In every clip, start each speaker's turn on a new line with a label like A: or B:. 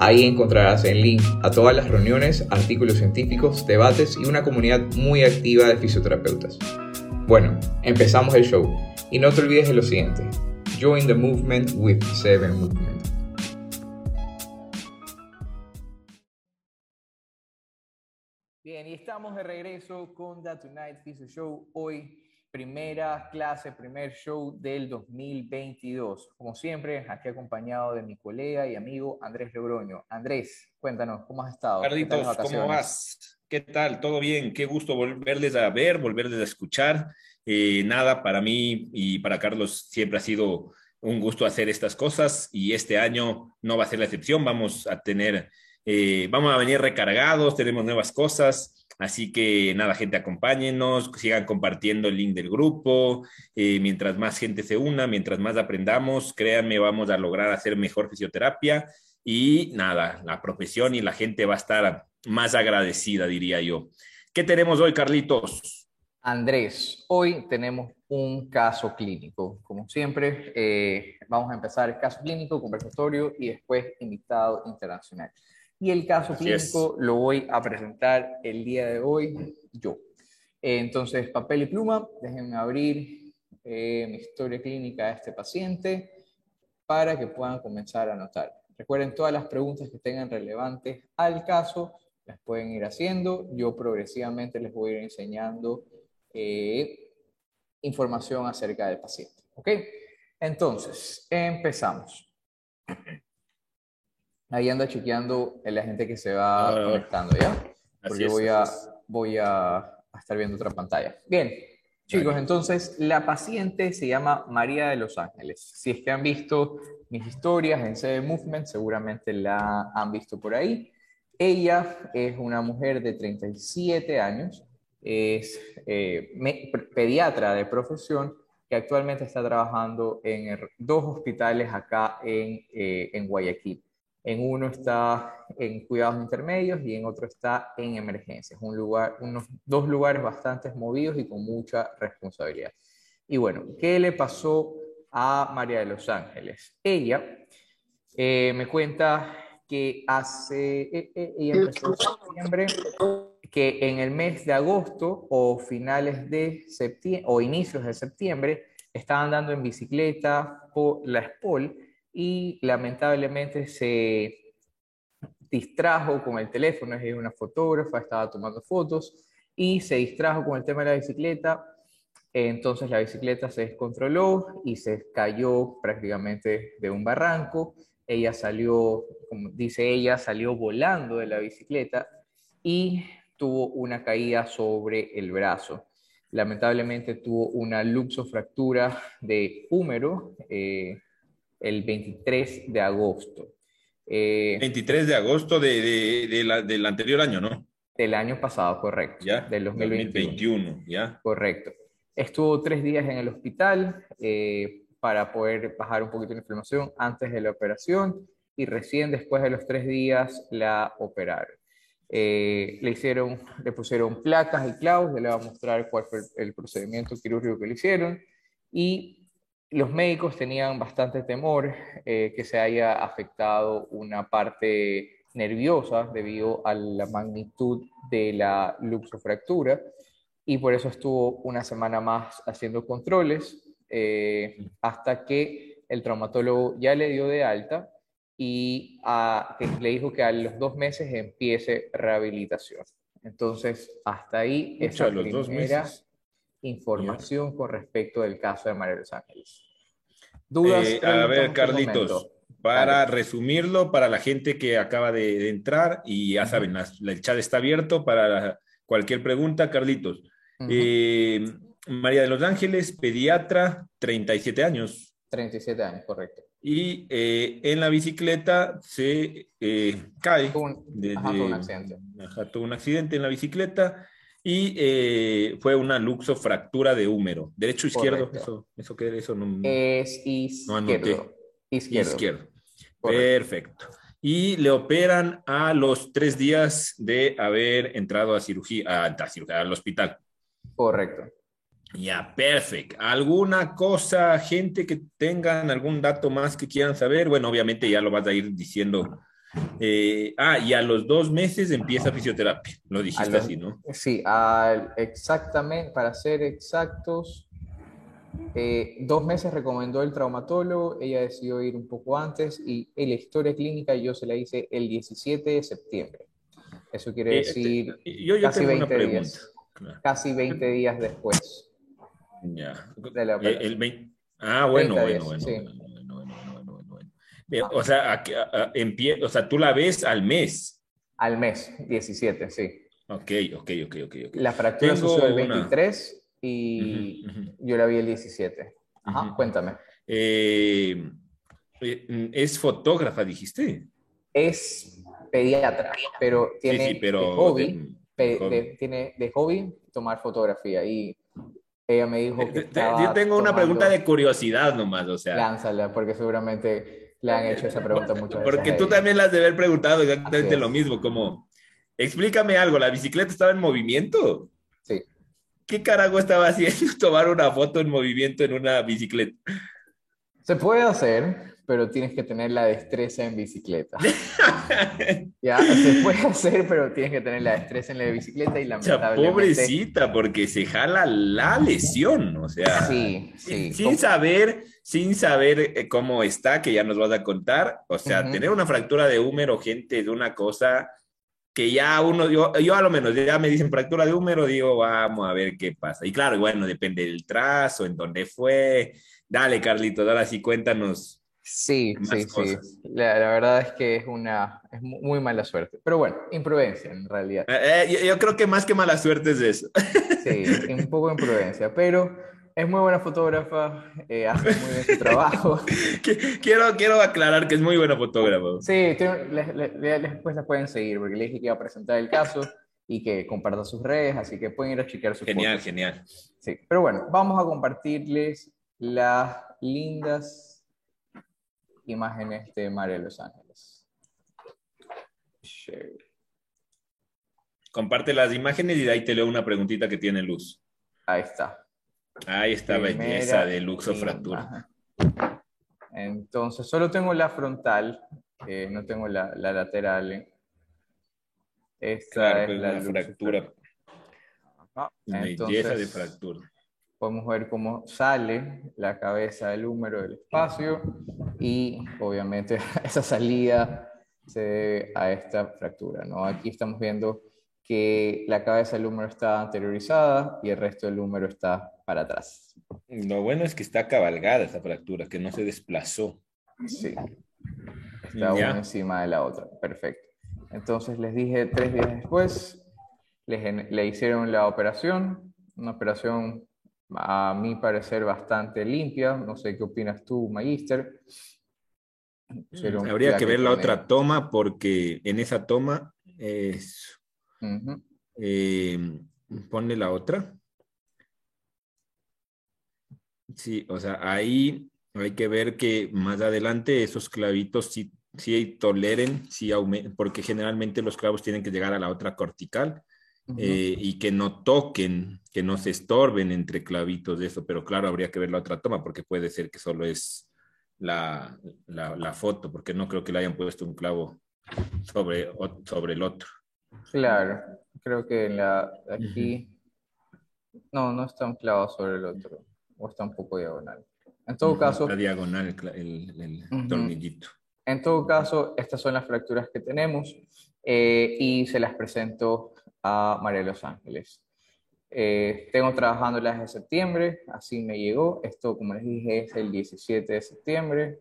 A: Ahí encontrarás el link a todas las reuniones, artículos científicos, debates y una comunidad muy activa de fisioterapeutas. Bueno, empezamos el show y no te olvides de lo siguiente. Join the movement with Seven Movement. Bien, y estamos de regreso con The Tonight Physio Show. Hoy, primera clase, primer show del 2022. Como siempre, aquí acompañado de mi colega y amigo Andrés Logroño. Andrés, cuéntanos, ¿cómo has estado?
B: Carlitos, ¿cómo vas? ¿Qué tal? ¿Todo bien? Qué gusto volverles a ver, volverles a escuchar. Eh, nada, para mí y para Carlos siempre ha sido un gusto hacer estas cosas y este año no va a ser la excepción. Vamos a tener eh, vamos a venir recargados, tenemos nuevas cosas, así que nada, gente, acompáñenos, sigan compartiendo el link del grupo, eh, mientras más gente se una, mientras más aprendamos, créanme, vamos a lograr hacer mejor fisioterapia y nada, la profesión y la gente va a estar más agradecida, diría yo. ¿Qué tenemos hoy, Carlitos?
A: Andrés, hoy tenemos un caso clínico. Como siempre, eh, vamos a empezar el caso clínico, conversatorio y después invitado internacional. Y el caso clínico lo voy a presentar el día de hoy yo. Entonces, papel y pluma, déjenme abrir eh, mi historia clínica de este paciente para que puedan comenzar a anotar. Recuerden, todas las preguntas que tengan relevantes al caso las pueden ir haciendo. Yo progresivamente les voy a ir enseñando eh, información acerca del paciente. ¿Ok? Entonces, empezamos. Ahí anda chequeando la gente que se va ah, conectando, ¿ya? Porque voy, a, voy a, estar viendo otra pantalla. Bien, chicos, entonces la paciente se llama María de los Ángeles. Si es que han visto mis historias en CD Movement, seguramente la han visto por ahí. Ella es una mujer de 37 años, es eh, pediatra de profesión que actualmente está trabajando en dos hospitales acá en, eh, en Guayaquil. En uno está en cuidados intermedios y en otro está en emergencias. Un lugar, unos dos lugares bastante movidos y con mucha responsabilidad. Y bueno, ¿qué le pasó a María de los Ángeles? Ella eh, me cuenta que hace, eh, eh, ella empezó en septiembre, que en el mes de agosto o finales de septiembre o inicios de septiembre estaba andando en bicicleta por la SPOL y lamentablemente se distrajo con el teléfono, es una fotógrafa, estaba tomando fotos y se distrajo con el tema de la bicicleta, entonces la bicicleta se descontroló y se cayó prácticamente de un barranco, ella salió, como dice ella, salió volando de la bicicleta y tuvo una caída sobre el brazo. Lamentablemente tuvo una luxofractura de húmero, eh, el 23 de agosto.
B: 23 eh, de agosto de, del anterior año, ¿no?
A: Del año pasado, correcto.
B: Ya.
A: Del 2021.
B: ya.
A: Correcto. Estuvo tres días en el hospital eh, para poder bajar un poquito la inflamación antes de la operación y recién después de los tres días la operaron. Eh, le hicieron, le pusieron placas y clavos, le voy a mostrar cuál fue el procedimiento quirúrgico que le hicieron y los médicos tenían bastante temor eh, que se haya afectado una parte nerviosa debido a la magnitud de la luxofractura y por eso estuvo una semana más haciendo controles eh, hasta que el traumatólogo ya le dio de alta y le dijo que a los dos meses empiece rehabilitación. Entonces, hasta ahí esa primera información con respecto del caso de María de los Ángeles.
B: ¿Dudas? Eh, a ver, Carlitos, para resumirlo, para la gente que acaba de, entrar y ya saben, el chat está abierto para cualquier pregunta, Carlitos. Eh, María de los Ángeles, pediatra, 37 años.
A: 37 años, correcto.
B: y eh, en la bicicleta se eh, cae.
A: Tuvo un, accidente.
B: tuvo un accidente en la bicicleta y eh, fue una luxofractura de húmero. ¿Derecho o izquierdo? Eso, eso, eso
A: no, es izquierdo.
B: izquierdo. Perfecto. Y le operan a los tres días de haber entrado a cirugía, a, a cirugía al hospital.
A: Correcto.
B: Ya, perfecto. ¿Alguna cosa, gente que tengan algún dato más que quieran saber? Bueno, obviamente ya lo vas a ir diciendo. Eh, ah, y a los dos meses empieza fisioterapia, lo dijiste así, ¿no?
A: Sí, exactamente, para ser exactos, eh, dos meses recomendó el traumatólogo, ella decidió ir un poco antes y la historia clínica yo se la hice el 17 de septiembre. Eso quiere eh, decir casi 20 días. Casi 20 días después.
B: Ya. el ah, bueno, bueno, bueno, O sea, o sea, tú la ves al mes.
A: Al mes, 17, sí.
B: Ok, ok, ok, ok.
A: La fractura sucedió el 23 y yo la vi el 17. Ajá, cuéntame.
B: Eh, eh, ¿Es fotógrafa, dijiste?
A: Es pediatra, pero tiene de hobby, tiene de hobby tomar fotografía y ella me dijo que
B: eh, Yo tengo una pregunta de curiosidad nomás, o sea.
A: Lánzala, porque seguramente le han hecho esa pregunta muchas veces.
B: Porque tú también la has de haber preguntado exactamente lo mismo, como, explícame algo, ¿la bicicleta estaba en movimiento?
A: Sí.
B: ¿Qué carajo estaba haciendo tomar una foto en movimiento en una bicicleta?
A: Se puede hacer, pero tienes que tener la destreza en bicicleta. ya, se puede hacer, pero tienes que tener la destreza en la bicicleta y lamentablemente...
B: pobrecita, porque se jala la lesión, o sea...
A: Sí, sí.
B: Sin saber, sin saber eh, cómo está, que ya nos vas a contar, o sea, tener una fractura de húmero, gente, de una cosa que ya uno, yo, yo a lo menos ya me dicen fractura de húmero, digo, vamos a ver qué pasa. Y claro, bueno, depende del trazo, en dónde fue. Dale, Carlito, ahora sí cuéntanos
A: Sí, sí, sí. La, verdad es que es una es muy mala suerte. Pero bueno, imprudencia en realidad.
B: Eh, eh, yo, creo que más que mala suerte es eso.
A: Sí, un poco imprudencia, pero es muy buena fotógrafa, eh, hace muy bien su trabajo.
B: quiero, quiero aclarar que es muy buena fotógrafa.
A: Sí, después la pueden seguir porque le dije que iba a presentar el caso y que comparta sus redes, así que pueden ir a chequear su
B: Genial, genial.
A: Sí, pero bueno, vamos a compartirles las lindas imágenes de María de Los Ángeles.
B: Comparte las imágenes y de ahí te leo una preguntita que tiene luz.
A: Ahí está.
B: Ahí está belleza de luxo fractura.
A: Entonces, solo tengo la frontal, no tengo la, lateral.
B: Esta es la fractura. Entonces, de fractura
A: podemos ver cómo sale la cabeza del húmero del espacio y obviamente esa salida se debe a esta fractura. ¿no? Aquí estamos viendo que la cabeza del húmero está anteriorizada y el resto del húmero está para atrás.
B: Lo bueno es que está cabalgada esa fractura, que no se desplazó.
A: Sí, está una encima de la otra. Perfecto. Entonces les dije tres días después, le hicieron la operación, una operación a mi parecer bastante limpia. No sé qué opinas tú, Magister.
B: Mm, habría que ver la otra toma porque en esa toma es... Em, ponle la otra. Sí, o sea, ahí hay que ver que más adelante esos clavitos sí, sí toleren, sí porque generalmente los clavos tienen que llegar a la otra cortical eh, y que no toquen, que no se estorben entre clavitos de eso, pero claro, habría que ver la otra toma porque puede ser que solo es la, la, foto, porque no creo que le hayan puesto un clavo sobre, sobre el otro.
A: Claro, creo que en la, aquí no, no está un clavo sobre el otro, o está un poco diagonal. En todo caso...
B: La diagonal, el, el, tornillito.
A: En todo caso, estas son las fracturas que tenemos eh, y se las presento a María de los Ángeles. Eh, tengo trabajando las de septiembre, así me llegó. Esto, como les dije, es el 17 de septiembre.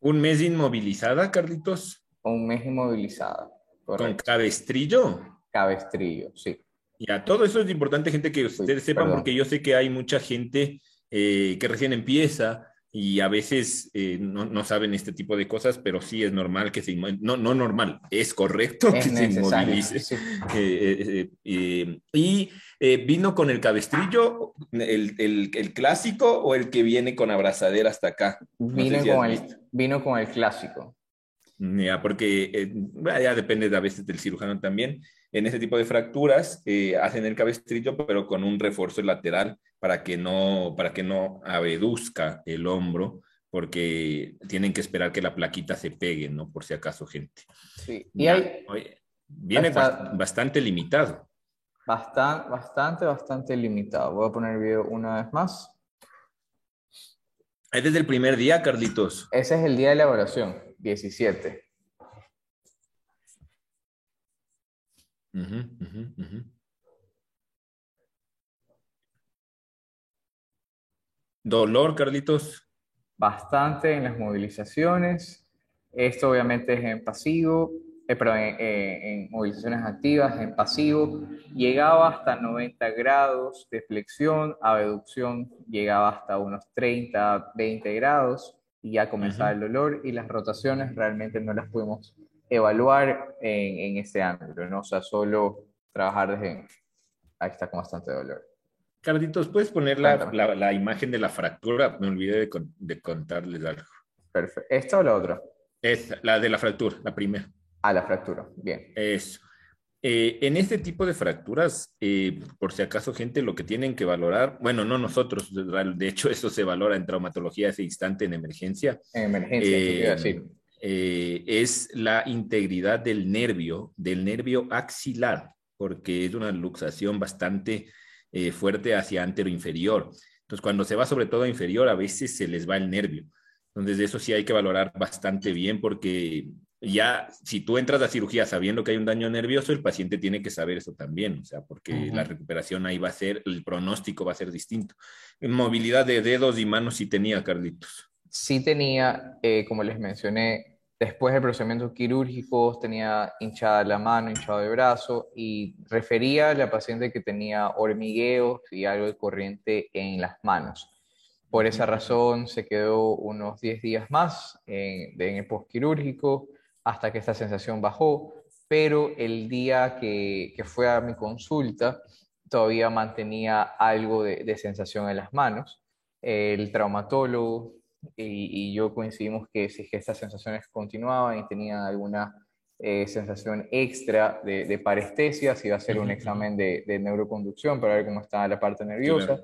B: ¿Un mes inmovilizada, Carlitos?
A: Un mes inmovilizada.
B: ¿Con cabestrillo?
A: Cabestrillo, sí.
B: Ya, todo eso es importante, gente, que ustedes sepan, porque yo sé que hay mucha gente eh, que recién empieza y a veces eh, no, no, saben este tipo de cosas, pero sí es normal que se no, no normal, es correcto que se inmovilice. Eh, eh, y vino con el cabestrillo, el, el, el, clásico o el que viene con abrazadera hasta acá.
A: vino, con el, vino con el clásico.
B: Ya, porque ya depende a veces del cirujano también. En ese tipo de fracturas hacen el cabestrillo, pero con un refuerzo lateral para que no, para que no abeduzca el hombro, porque tienen que esperar que la plaquita se pegue, ¿no? Por si acaso, gente.
A: Sí, y hay...
B: viene bastante limitado.
A: Bastante, bastante, bastante limitado. Voy a poner el video una vez más.
B: Es desde el primer día, Carlitos.
A: Ese es el día de la evaluación, 17.
B: ¿Dolor, Carlitos?
A: Bastante en las movilizaciones. Esto obviamente es en pasivo, eh, pero en, movilizaciones activas, en pasivo. Llegaba hasta 90 grados de flexión, abducción llegaba hasta unos 30, 20 grados y ya comenzaba el dolor y las rotaciones realmente no las pudimos evaluar en, en ese ángulo, ¿no? O sea, solo trabajar desde ahí está con bastante dolor.
B: Carlitos, ¿puedes poner la, la, imagen de la fractura? Me olvidé de, de, contarles algo.
A: Perfecto. ¿Esta o la otra?
B: Es la de la fractura, la primera.
A: Ah, la fractura. Bien.
B: Eso. Eh, en este tipo de fracturas, eh, por si acaso, gente, lo que tienen que valorar, bueno, no nosotros, de hecho, eso se valora en traumatología ese instante en emergencia.
A: En emergencia, sí.
B: Eh, es la integridad del nervio, del nervio axilar, porque es una luxación bastante eh, fuerte hacia antero inferior. Entonces, cuando se va sobre todo a inferior, a veces se les va el nervio. Entonces, eso sí hay que valorar bastante bien porque ya si tú entras a cirugía sabiendo que hay un daño nervioso, el paciente tiene que saber eso también, o sea, porque la recuperación ahí va a ser, el pronóstico va a ser distinto. Movilidad de dedos y manos sí tenía, Carlitos.
A: Sí tenía, eh, como les mencioné, Después del procedimiento quirúrgico tenía hinchada la mano, hinchado el brazo y refería a la paciente que tenía hormigueos y algo de corriente en las manos. Por esa razón se quedó unos 10 días más en, en el postquirúrgico hasta que esta sensación bajó, pero el día que, que fue a mi consulta todavía mantenía algo de, de sensación en las manos. El traumatólogo y, yo coincidimos que si estas sensaciones continuaban y tenían alguna eh, sensación extra de, de, parestesia, se iba a hacer un examen de, de, neuroconducción para ver cómo estaba la parte nerviosa,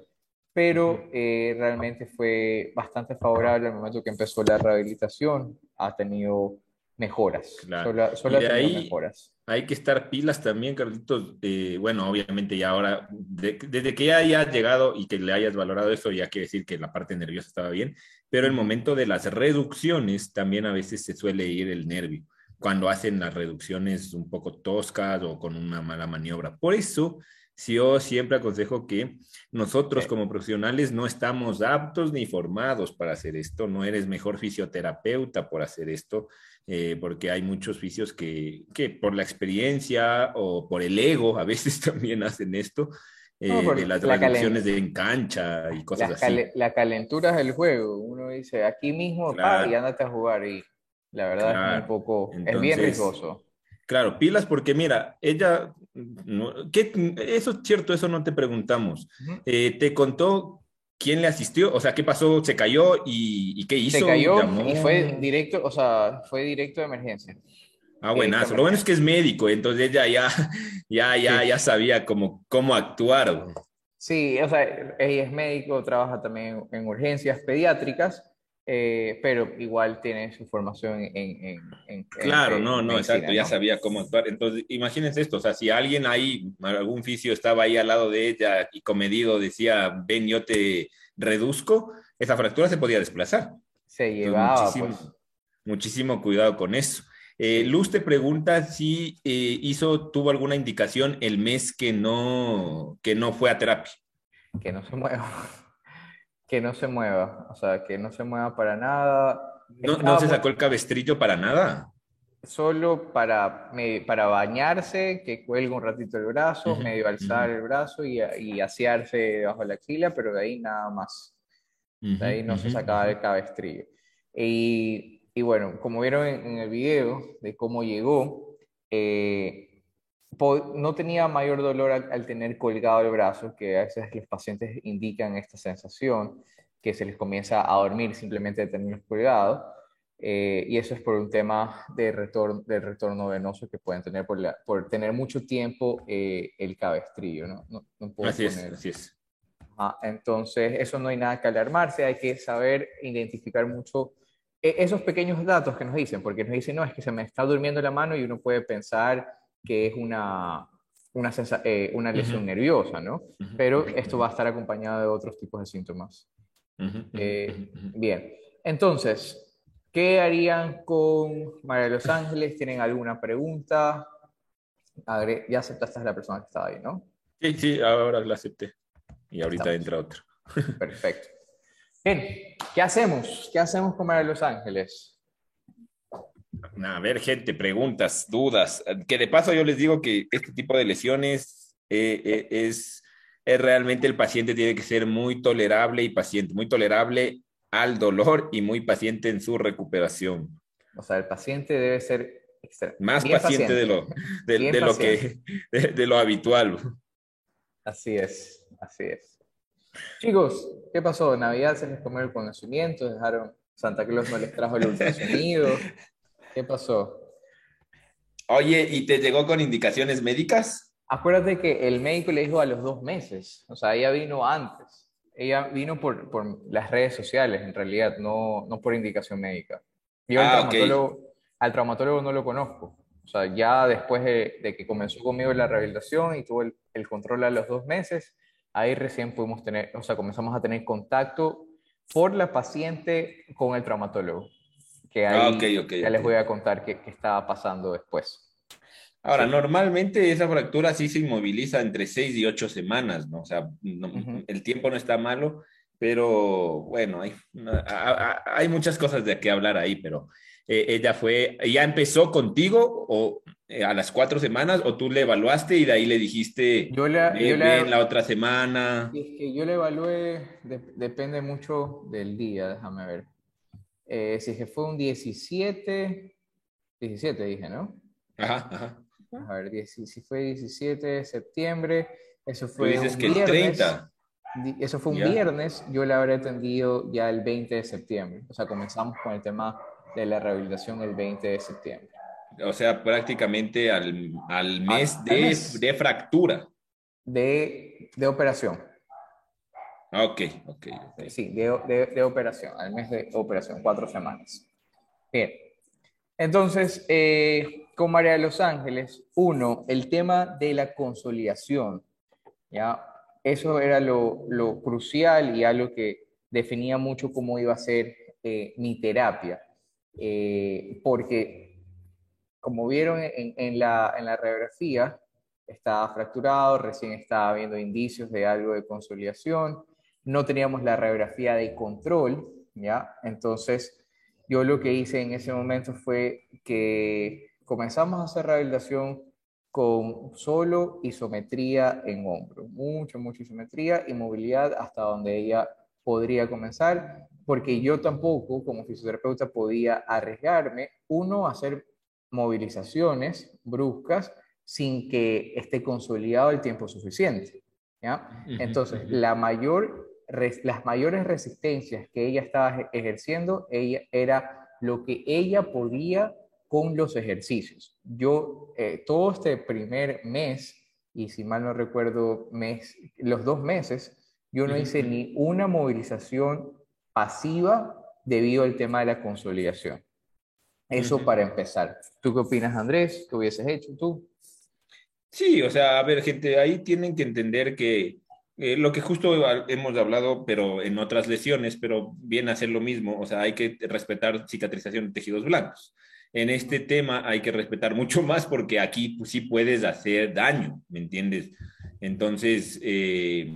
A: pero eh, realmente fue bastante favorable al momento que empezó la rehabilitación, ha tenido mejoras,
B: claro. solo, ha tenido mejoras hay que estar pilas también, Carlitos. Eh, bueno, obviamente ya ahora, desde que ya hayas llegado y que le hayas valorado eso, ya quiere decir que la parte nerviosa estaba bien, pero el momento de las reducciones también a veces se suele ir el nervio, cuando hacen las reducciones un poco toscas o con una mala maniobra. Por eso, yo siempre aconsejo que nosotros como profesionales no estamos aptos ni formados para hacer esto, no eres mejor fisioterapeuta por hacer esto, eh, porque hay muchos fisios que, que, por la experiencia o por el ego a veces también hacen esto, eh, de las reducciones de cancha y cosas así.
A: la calentura del juego, uno dice aquí mismo y andate a jugar y la verdad es un poco, es bien riesgoso.
B: Claro, pilas porque mira, ella, ¿qué, eso es cierto, eso no te preguntamos. Eh, te contó quién le asistió, o sea, qué pasó, se cayó y, qué hizo.
A: Se cayó y fue directo, o sea, fue directo de emergencia.
B: Ah, buenazo. Lo bueno es que es médico, entonces ella ya, ya, ya, ya sabía cómo, cómo actuar.
A: Sí, o sea, ella es médico, trabaja también en urgencias pediátricas eh, pero igual tiene su formación en... en,
B: claro, no, no, exacto, ya sabía cómo actuar. Entonces, imagínense esto, o sea, si alguien ahí, algún fisio estaba ahí al lado de ella y comedido decía, ven, yo te reduzco, esa fractura se podía desplazar.
A: Se llevaba.
B: muchísimo, pues. muchísimo, cuidado con eso. Eh, Luz te pregunta si eh, hizo, tuvo alguna indicación el mes que no, que no fue a terapia.
A: Que no se mueva que no se mueva, o sea, que no se mueva para nada.
B: ¿No, ¿no se sacó el cabestrillo para nada?
A: Solo para, para bañarse, que cuelga un ratito el brazo, medio alzar el brazo y, y asearse debajo de la axila, pero de ahí nada más. de ahí no se sacaba el cabestrillo. Y, y, bueno, como vieron en, el video de cómo llegó, eh, no tenía mayor dolor al, tener colgado el brazo, que a veces los pacientes indican esta sensación, que se les comienza a dormir simplemente de tenerlos colgados. Eh, y eso es por un tema de retorno, de retorno venoso que pueden tener por, por tener mucho tiempo eh, el cabestrillo. ¿no? No,
B: así, es, así es.
A: entonces, eso no hay nada que alarmarse, hay que saber identificar mucho e, esos pequeños datos que nos dicen, porque nos dicen, no, es que se me está durmiendo la mano y uno puede pensar que es una, una, eh, una lesión nerviosa, ¿no? Pero esto va a estar acompañado de otros tipos de síntomas. bien, entonces, ¿Qué harían con María de los Ángeles? ¿Tienen alguna pregunta? ya aceptaste a la persona que estaba ahí, ¿no?
B: Sí, sí, ahora la acepté. Y ahorita entra otro.
A: Perfecto. Bien, ¿qué hacemos? ¿Qué hacemos con María de los Ángeles?
B: A ver, gente, preguntas, dudas. Que de paso yo les digo que este tipo de lesiones eh, eh, es, es realmente el paciente tiene que ser muy tolerable y paciente, muy tolerable al dolor y muy paciente en su recuperación.
A: O sea, el paciente debe ser
B: más paciente, de lo, de, lo que de, lo habitual.
A: Así es, así es. Chicos, ¿qué pasó? Navidad se les comió el conocimiento, dejaron Santa Claus no les trajo el ultrasonido. ¿Qué pasó?
B: Oye, ¿y te llegó con indicaciones médicas?
A: Acuérdate que el médico le dijo a los dos meses, o sea, ella vino antes ella vino por, por, las redes sociales, en realidad, no, no por indicación médica. Yo al, ah, traumatólogo, al, traumatólogo, no lo conozco. O sea, ya después de, de que comenzó conmigo la rehabilitación y tuvo el, el, control a los dos meses, ahí recién pudimos tener, o sea, comenzamos a tener contacto por la paciente con el traumatólogo. Que ah, ahí ya les voy a contar qué, qué estaba pasando después.
B: Ahora, normalmente esa fractura sí se inmoviliza entre seis y ocho semanas, ¿no? O sea, el tiempo no está malo, pero bueno, hay, hay muchas cosas de que hablar ahí, pero eh, ella fue, ¿ya empezó contigo o eh, a las cuatro semanas o tú le evaluaste y de ahí le dijiste,
A: yo la, yo
B: la, otra semana?
A: Es que yo le evalué, depende mucho del día, déjame ver. Eh, si que fue un 17, 17 dije, ¿no?
B: Ajá, ajá.
A: A ver, si fue 17 de septiembre, eso fue
B: dices que el 30.
A: Eso fue un viernes, yo le habré atendido ya el 20 de septiembre. O sea, comenzamos con el tema de la rehabilitación el 20 de septiembre.
B: O sea, prácticamente al, al mes, de, de, fractura.
A: De, de operación.
B: Ok, ok.
A: Sí, de, de, de, operación, al mes de operación, cuatro semanas. Bien. Entonces, eh, con María de los Ángeles, uno, el tema de la consolidación, ¿ya? Eso era lo, lo crucial y algo que definía mucho cómo iba a ser eh, mi terapia, eh, porque como vieron en, en, la, en la radiografía, estaba fracturado, recién estaba viendo indicios de algo de consolidación, no teníamos la radiografía de control, ¿ya? Entonces, yo lo que hice en ese momento fue que comenzamos a hacer rehabilitación con solo isometría en hombro, mucha, mucha isometría y movilidad hasta donde ella podría comenzar, porque yo tampoco como fisioterapeuta podía arriesgarme, uno, a hacer movilizaciones bruscas sin que esté consolidado el tiempo suficiente. ¿ya? Entonces, la mayor, las mayores resistencias que ella estaba ejerciendo ella, era lo que ella podía con los ejercicios. Yo, eh, todo este primer mes, y si mal no recuerdo, mes, los dos meses, yo no hice ni una movilización pasiva debido al tema de la consolidación. Eso para empezar. ¿Tú qué opinas, Andrés? ¿Qué hubieses hecho tú?
B: Sí, o sea, a ver, gente, ahí tienen que entender que eh, lo que justo hemos hablado, pero en otras lesiones, pero viene a ser lo mismo, o sea, hay que respetar cicatrización de tejidos blancos en este tema hay que respetar mucho más porque aquí pues, sí puedes hacer daño, ¿me entiendes? Entonces, eh,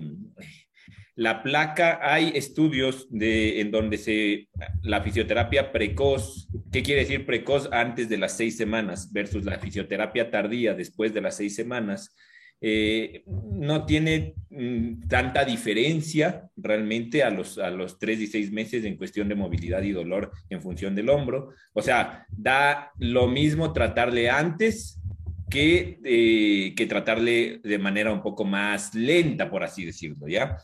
B: la placa, hay estudios de, en donde se, la fisioterapia precoz, ¿qué quiere decir precoz? Antes de las seis semanas versus la fisioterapia tardía después de las seis semanas. Eh, no tiene mm, tanta diferencia realmente a los, a los tres y seis meses en cuestión de movilidad y dolor en función del hombro. O sea, da lo mismo tratarle antes que, eh, que tratarle de manera un poco más lenta, por así decirlo, ¿ya?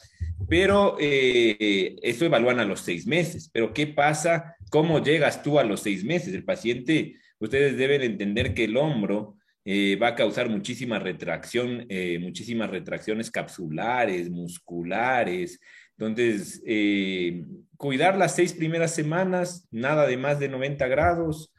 B: Pero eh, eso evalúan a los seis meses. Pero ¿qué pasa? ¿Cómo llegas tú a los seis meses? El paciente, ustedes deben entender que el hombro eh, va a causar muchísima retracción, eh, muchísimas retracciones capsulares, musculares. Entonces, eh, cuidar las seis primeras semanas, nada de más de 90 grados.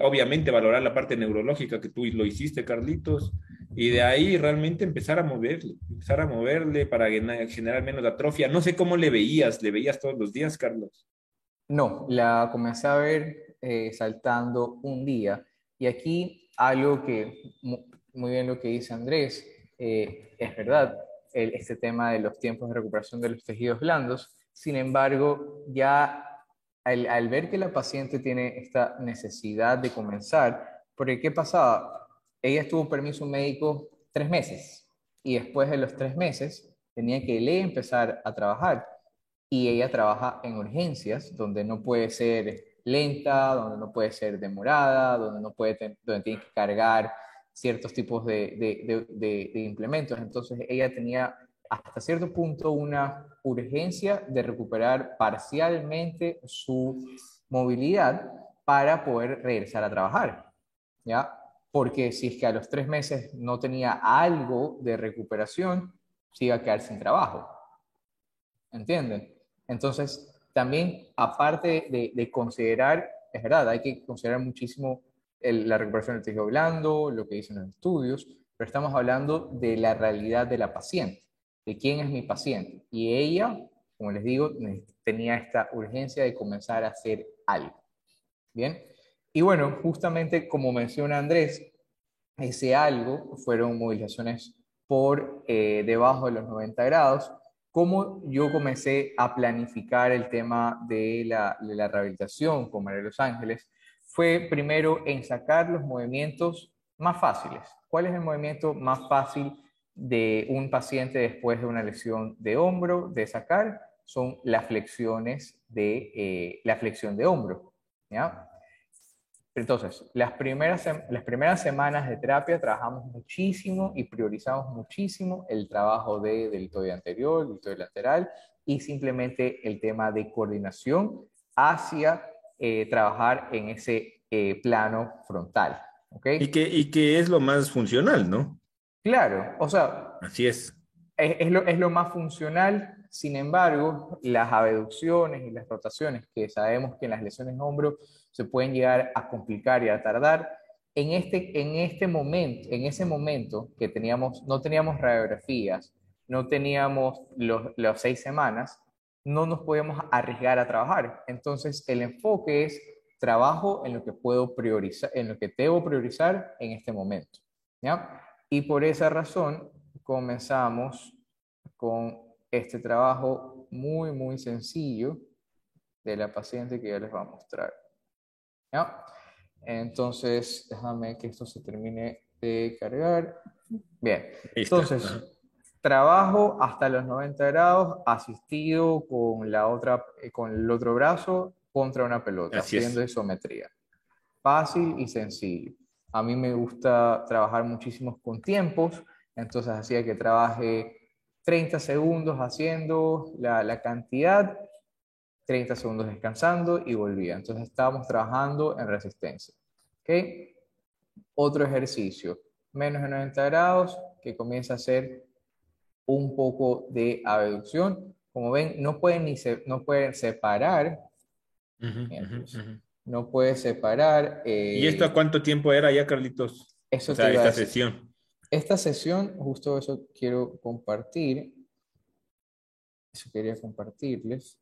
B: obviamente valorar la parte neurológica que tú lo hiciste, Carlitos. Y de ahí realmente empezar a moverle, empezar a moverle para generar menos atrofia. No sé cómo le veías, ¿le veías todos los días, Carlos?
A: No, la comencé a ver saltando un día. Y aquí algo que, muy bien lo que dice Andrés, eh, es verdad, este tema de los tiempos de recuperación de los tejidos blandos, sin embargo, ya al, al, ver que la paciente tiene esta necesidad de comenzar, porque ¿qué pasaba? Ella estuvo permiso médico tres meses y después de los tres meses tenía que le empezar a trabajar y ella trabaja en urgencias donde no puede ser lenta, donde no puede ser demorada, donde, no puede donde tiene que cargar ciertos tipos de, de, implementos. Entonces ella tenía hasta cierto punto una urgencia de recuperar parcialmente su movilidad para poder regresar a trabajar, ¿ya? Porque si es que a los tres meses no tenía algo de recuperación, se iba a quedar sin trabajo. ¿Entienden? Entonces, también, aparte de, considerar, es verdad, hay que considerar muchísimo la recuperación del tejido blando, lo que dicen los estudios, pero estamos hablando de la realidad de la paciente, de quién es mi paciente. Y ella, como les digo, tenía esta urgencia de comenzar a hacer algo. Bien. Y bueno, justamente como menciona Andrés, ese algo fueron movilizaciones por eh, debajo de los 90 grados, cómo yo comencé a planificar el tema de la, rehabilitación con María de los Ángeles fue primero en sacar los movimientos más fáciles. ¿Cuál es el movimiento más fácil de un paciente después de una lesión de hombro de sacar? Son las flexiones de eh, la flexión de hombro. ¿ya? Entonces, las primeras, las primeras semanas de terapia trabajamos muchísimo y priorizamos muchísimo el trabajo de deltoide anterior, deltoide lateral y simplemente el tema de coordinación hacia eh, trabajar en ese eh, plano frontal. ¿okay?
B: Y, que, y que es lo más funcional, ¿no?
A: Claro, o sea...
B: Así es.
A: Es, es, lo, es lo más funcional, sin embargo, las abducciones y las rotaciones, que sabemos que en las lesiones de hombro se pueden llegar a complicar y a tardar, en este, en este momento, en ese momento que teníamos, no teníamos radiografías, no teníamos los, las seis semanas, no nos podíamos arriesgar a trabajar. Entonces, el enfoque es trabajo en lo que puedo priorizar, en lo que debo priorizar en este momento. ¿ya? Y por esa razón comenzamos con este trabajo muy, muy sencillo de la paciente que ya les voy a mostrar. ¿Ya? Entonces, déjame que esto se termine de cargar. Bien, entonces, trabajo hasta los 90 grados asistido con, la otra, eh, con el otro brazo contra una pelota, haciendo isometría. Fácil y sencillo. A mí me gusta trabajar muchísimo con tiempos, entonces hacía que trabaje 30 segundos haciendo la, la cantidad, 30 segundos descansando y volvía. Entonces estábamos trabajando en resistencia. ¿Okay? Otro ejercicio, menos de 90 grados, que comienza a hacer un poco de abducción. Como ven, no pueden, ni se, no pueden separar. No puede separar.
B: Eh, ¿Y esto a cuánto tiempo era ya, Carlitos?
A: Eso o sea, esta sesión. Esta sesión, justo eso quiero compartir. Eso quería compartirles.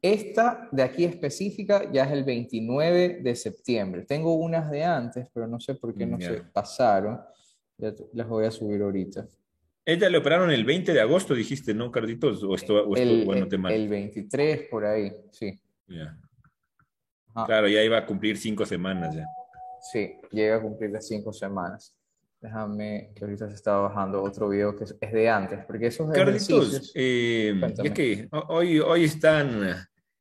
A: Esta de aquí específica ya es el 29 de septiembre. Tengo unas de antes, pero no sé por qué no se pasaron. Ya las voy a subir ahorita.
B: Ella le operaron el 20 de agosto, dijiste, ¿no, Carditos? ¿O esto,
A: el, bueno, te el 23, por ahí, sí.
B: Claro, ya iba a cumplir cinco semanas ya.
A: Sí, llega a cumplir las cinco semanas. Déjame, que ahorita se está bajando otro video que es de antes, porque esos
B: Carlitos, eh, ya que hoy, hoy están,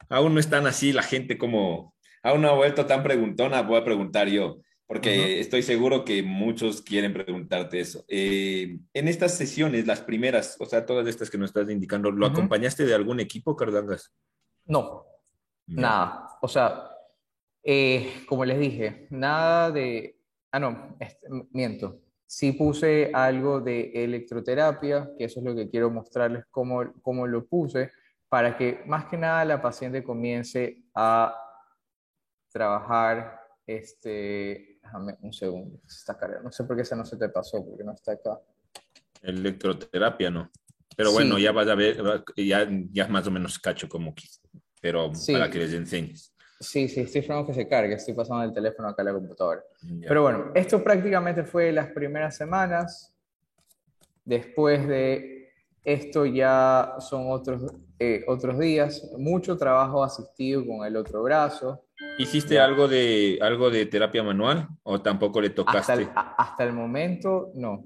B: aún no están así la gente como, aún no ha vuelto tan preguntona, voy a preguntar yo, porque estoy seguro que muchos quieren preguntarte eso. Eh, en estas sesiones, las primeras, o sea, todas estas que nos estás indicando, ¿lo acompañaste de algún equipo, Cardangas?
A: No, nada. O sea, eh, como les dije, nada de... Ah, no, este, miento Sí puse algo de electroterapia, que eso es lo que quiero mostrarles cómo, cómo lo puse, para que más que nada la paciente comience a trabajar, este, déjame un segundo, está no sé por qué ese no se te pasó, porque no está acá.
B: Electroterapia, no. Pero bueno, ya vas a ver, ya, ya más o menos cacho como quise, pero para que les enseñes.
A: Sí, sí, estoy esperando que se cargue, estoy pasando el teléfono acá a la computadora. Pero bueno, esto prácticamente fue las primeras semanas. Después de esto ya son otros, eh, otros días. Mucho trabajo asistido con el otro brazo.
B: ¿Hiciste algo de, algo de terapia manual o tampoco le tocaste?
A: Hasta el, momento, no.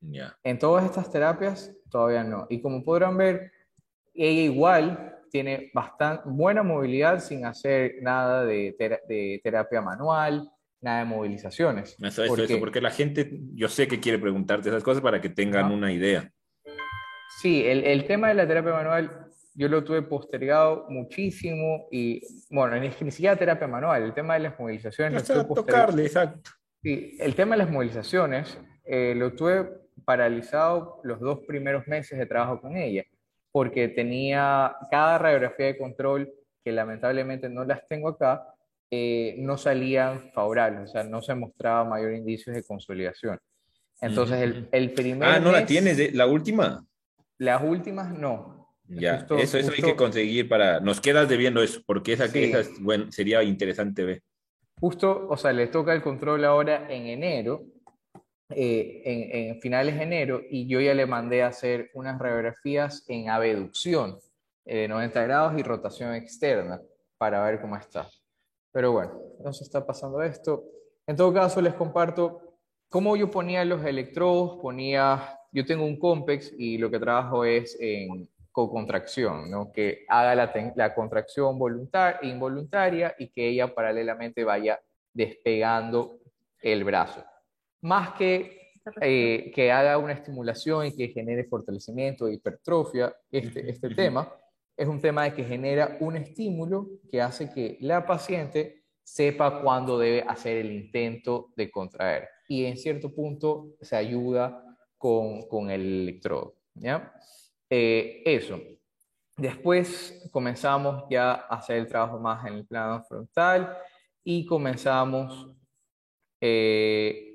A: Ya. En todas estas terapias, todavía no. Y como podrán ver, ella igual tiene bastante buena movilidad sin hacer nada de, de terapia manual, nada de movilizaciones.
B: Eso, eso, porque, eso, porque la gente, yo sé que quiere preguntarte esas cosas para que tengan una idea.
A: Sí, el, el, tema de la terapia manual yo lo tuve postergado muchísimo y, bueno, ni, ni siquiera terapia manual, el tema de las movilizaciones...
B: No tocarle, exacto.
A: Sí, el tema de las movilizaciones eh, lo tuve paralizado los dos primeros meses de trabajo con ella porque tenía cada radiografía de control, que lamentablemente no las tengo acá, eh, no salían favorables, o sea, no se mostraba mayor indicios de consolidación. Entonces, el, el primer.
B: Ah, ¿no la tienes? ¿La última?
A: Las últimas no.
B: Ya, eso, eso hay que conseguir para. Nos quedas debiendo eso, porque esa, sí. esa bueno, sería interesante ver.
A: Justo, o sea, le toca el control ahora en enero, eh, en, finales de enero y yo ya le mandé a hacer unas radiografías en abducción, de 90 grados y rotación externa para ver cómo está. Pero bueno, no se está pasando esto. En todo caso, les comparto cómo yo ponía los electrodos, ponía, yo tengo un Compex y lo que trabajo es en co-contracción, ¿no? que haga la, la contracción voluntaria, involuntaria y que ella paralelamente vaya despegando el brazo más que eh, que haga una estimulación y que genere fortalecimiento e hipertrofia, este, este tema, es un tema de que genera un estímulo que hace que la paciente sepa cuándo debe hacer el intento de contraer. Y en cierto punto se ayuda con, con el electrodo. ¿ya? Eh, eso. Después comenzamos ya a hacer el trabajo más en el plano frontal y comenzamos eh,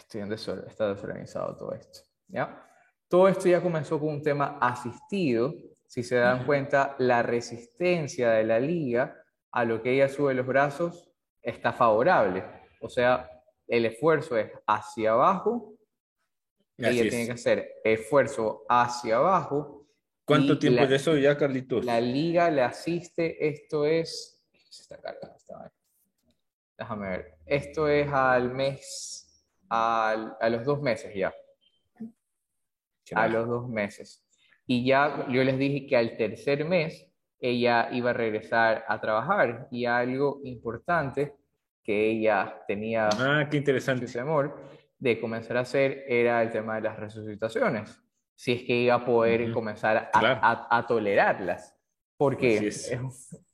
A: estoy está desorganizado todo esto. ¿ya? Todo esto ya comenzó con un tema asistido. Si se dan cuenta, la resistencia de la liga a lo que ella sube los brazos está favorable. O sea, el esfuerzo es hacia abajo. ella tiene que hacer esfuerzo hacia abajo.
B: ¿Cuánto tiempo es eso ya, Carlitos?
A: La liga le asiste, esto es... Se está cargando Déjame ver. Esto es al mes a, los dos meses ya. A los dos meses. Y ya yo les dije que al tercer mes ella iba a regresar a trabajar y algo importante que ella tenía
B: ah, qué interesante.
A: ese amor de comenzar a hacer era el tema de las resucitaciones. Si es que iba a poder comenzar a, a, tolerarlas. Porque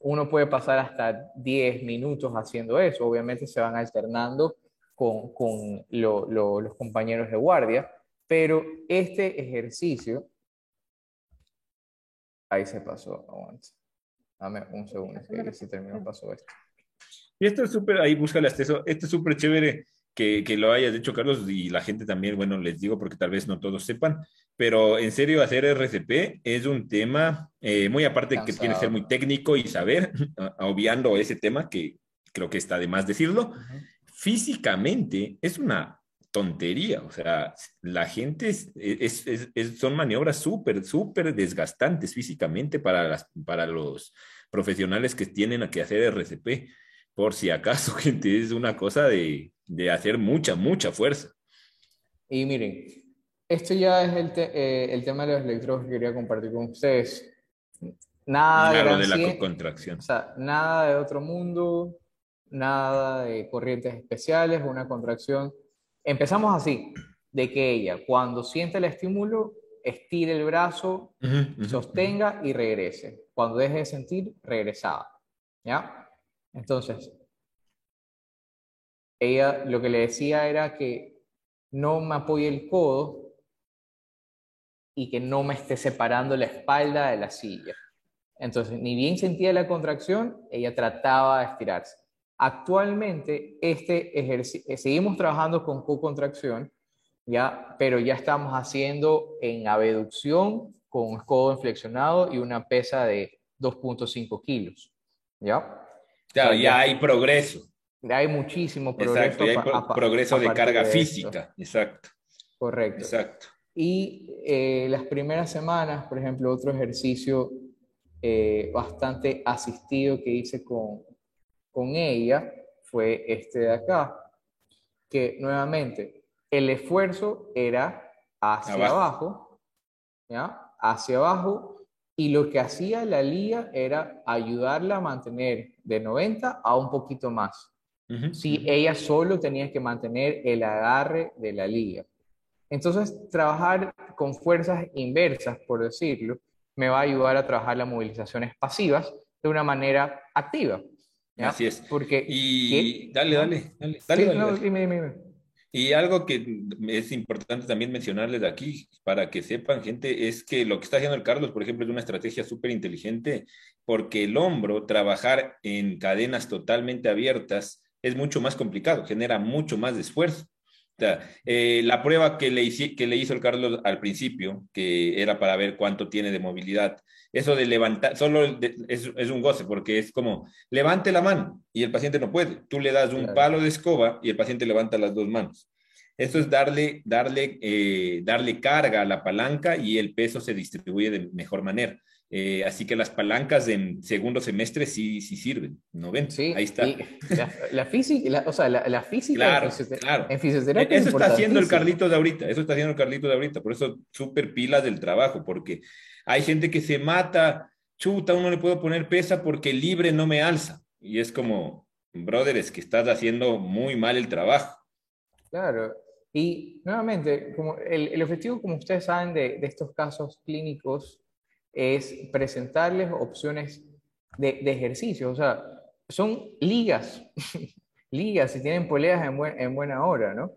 A: uno puede pasar hasta 10 minutos haciendo eso. Obviamente se van alternando con, con los compañeros de guardia, pero este ejercicio, ahí se pasó, aguanta. Dame un segundo, que si terminó, pasó esto.
B: Y esto es súper, ahí búscale hasta eso, esto es súper chévere que, que, lo hayas dicho, Carlos, y la gente también, bueno, les digo porque tal vez no todos sepan, pero en serio, hacer RCP es un tema, eh, muy aparte que tiene que ser muy técnico y saber, obviando ese tema que creo que está de más decirlo, físicamente es una tontería, o sea, la gente es, son maniobras súper, súper desgastantes físicamente para, las, para los profesionales que tienen que hacer RCP. Por si acaso, gente, es una cosa de, de hacer mucha, mucha fuerza.
A: Y miren, esto ya es el, eh, el tema de los electrodos que quería compartir con ustedes. Nada
B: de, la contracción.
A: O sea, nada de otro mundo, nada de corrientes especiales, una contracción. Empezamos así, de que ella, cuando siente el estímulo, estire el brazo, sostenga y regrese. Cuando deje de sentir, regresaba. ¿Ya? Entonces, ella lo que le decía era que no me apoye el codo y que no me esté separando la espalda de la silla. Entonces, ni bien sentía la contracción, ella trataba de estirarse. Actualmente, este ejercicio, eh, seguimos trabajando con co-contracción, ¿ya? pero ya estamos haciendo en abducción con un codo inflexionado y una pesa de 2.5 kilos. ¿ya?
B: ya, hay progreso.
A: Hay muchísimo progreso.
B: Exacto, hay progreso de carga física. Exacto.
A: Correcto.
B: Exacto.
A: Y eh, las primeras semanas, por ejemplo, otro ejercicio eh, bastante asistido que hice con, con ella fue este de acá, que nuevamente el esfuerzo era hacia abajo, ¿ya? hacia abajo, y lo que hacía la liga era ayudarla a mantener de 90 a un poquito más. si ella solo tenía que mantener el agarre de la liga. Entonces, trabajar con fuerzas inversas, por decirlo, me va a ayudar a trabajar las movilizaciones pasivas de una manera activa.
B: Así es.
A: Porque,
B: y dale, dale, dale, dime, dime. Y algo que es importante también mencionarles aquí, para que sepan, gente, es que lo que está haciendo el Carlos, por ejemplo, es una estrategia súper inteligente, porque el hombro, trabajar en cadenas totalmente abiertas, es mucho más complicado, genera mucho más esfuerzo. Eh, la prueba que le, que le hizo el Carlos al principio, que era para ver cuánto tiene de movilidad, eso de levantar, solo es, un goce, porque es como, levante la mano y el paciente no puede. Tú le das un palo de escoba y el paciente levanta las dos manos. Eso es darle, darle, eh, darle carga a la palanca y el peso se distribuye de mejor manera. Eh, así que las palancas en segundo semestre sí, sí sirven, ¿no ven?
A: Sí,
B: ahí está.
A: La, física, o sea, la, física
B: claro, claro. en fisioterapia. Eso está haciendo el Carlito de ahorita, eso está haciendo el Carlito de ahorita, por eso súper pilas del trabajo, porque hay gente que se mata, chuta, uno le puedo poner pesa porque libre no me alza. Y es como, brother, es que estás haciendo muy mal el trabajo.
A: Claro, y nuevamente, como el, el objetivo, como ustedes saben, de, de estos casos clínicos es presentarles opciones de, de ejercicio. O sea, son ligas, ligas si tienen poleas en, en, buena hora, ¿no?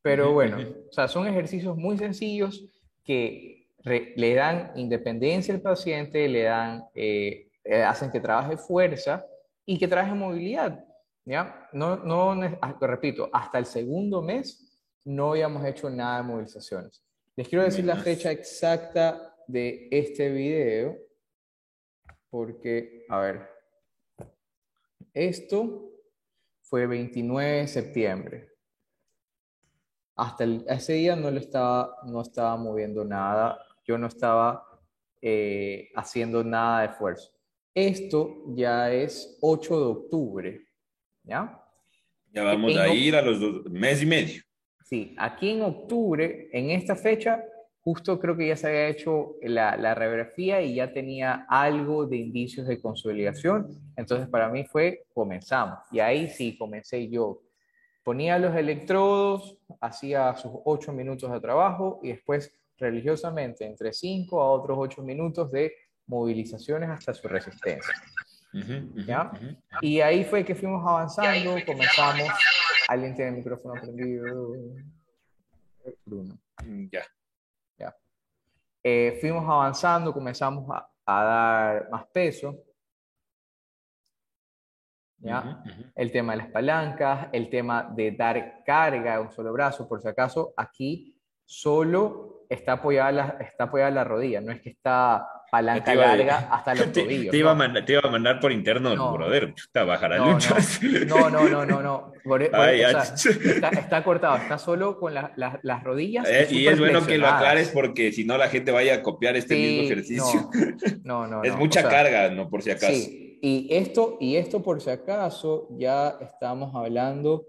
A: Pero bueno, o sea, son ejercicios muy sencillos que le dan independencia al paciente, le dan, eh, eh, hacen que trabaje fuerza y que trabaje movilidad. ¿ya? No, no, ah, repito, hasta el segundo mes no habíamos hecho nada de movilizaciones. Les quiero decir la fecha exacta de este video, porque, a ver, esto fue 29 de septiembre. Hasta ese día no, lo estaba, no estaba moviendo nada, yo no estaba eh, haciendo nada de esfuerzo. Esto ya es 8 de octubre, ¿ya?
B: Ya vamos a ir a los dos, mes y medio.
A: Sí, aquí en octubre, en esta fecha, justo creo que ya se había hecho la, la, radiografía y ya tenía algo de indicios de consolidación. Entonces para mí fue, comenzamos. Y ahí sí, comencé yo. Ponía los electrodos, hacía sus ocho minutos de trabajo y después religiosamente entre cinco a otros ocho minutos de movilizaciones hasta su resistencia. ¿Ya? Y ahí fue que fuimos avanzando, comenzamos. Alguien tiene el micrófono prendido. Bruno.
B: Ya.
A: Eh, fuimos avanzando, comenzamos a, dar más peso. ¿ya? El tema de las palancas, el tema de dar carga a un solo brazo, por si acaso, aquí solo está apoyada la, está apoyada la rodilla, no es que está palanca larga hasta los tobillos.
B: Te, iba a mandar, te, iba a mandar, por interno, no. brother, chuta, bajar a
A: no, no, no, no, no, no, está, cortado, está solo con las rodillas.
B: Eh, y es bueno que lo aclares porque si no la gente vaya a copiar este mismo ejercicio.
A: No, no,
B: Es mucha carga, no por si acaso.
A: Sí, y esto, y esto por si acaso ya estamos hablando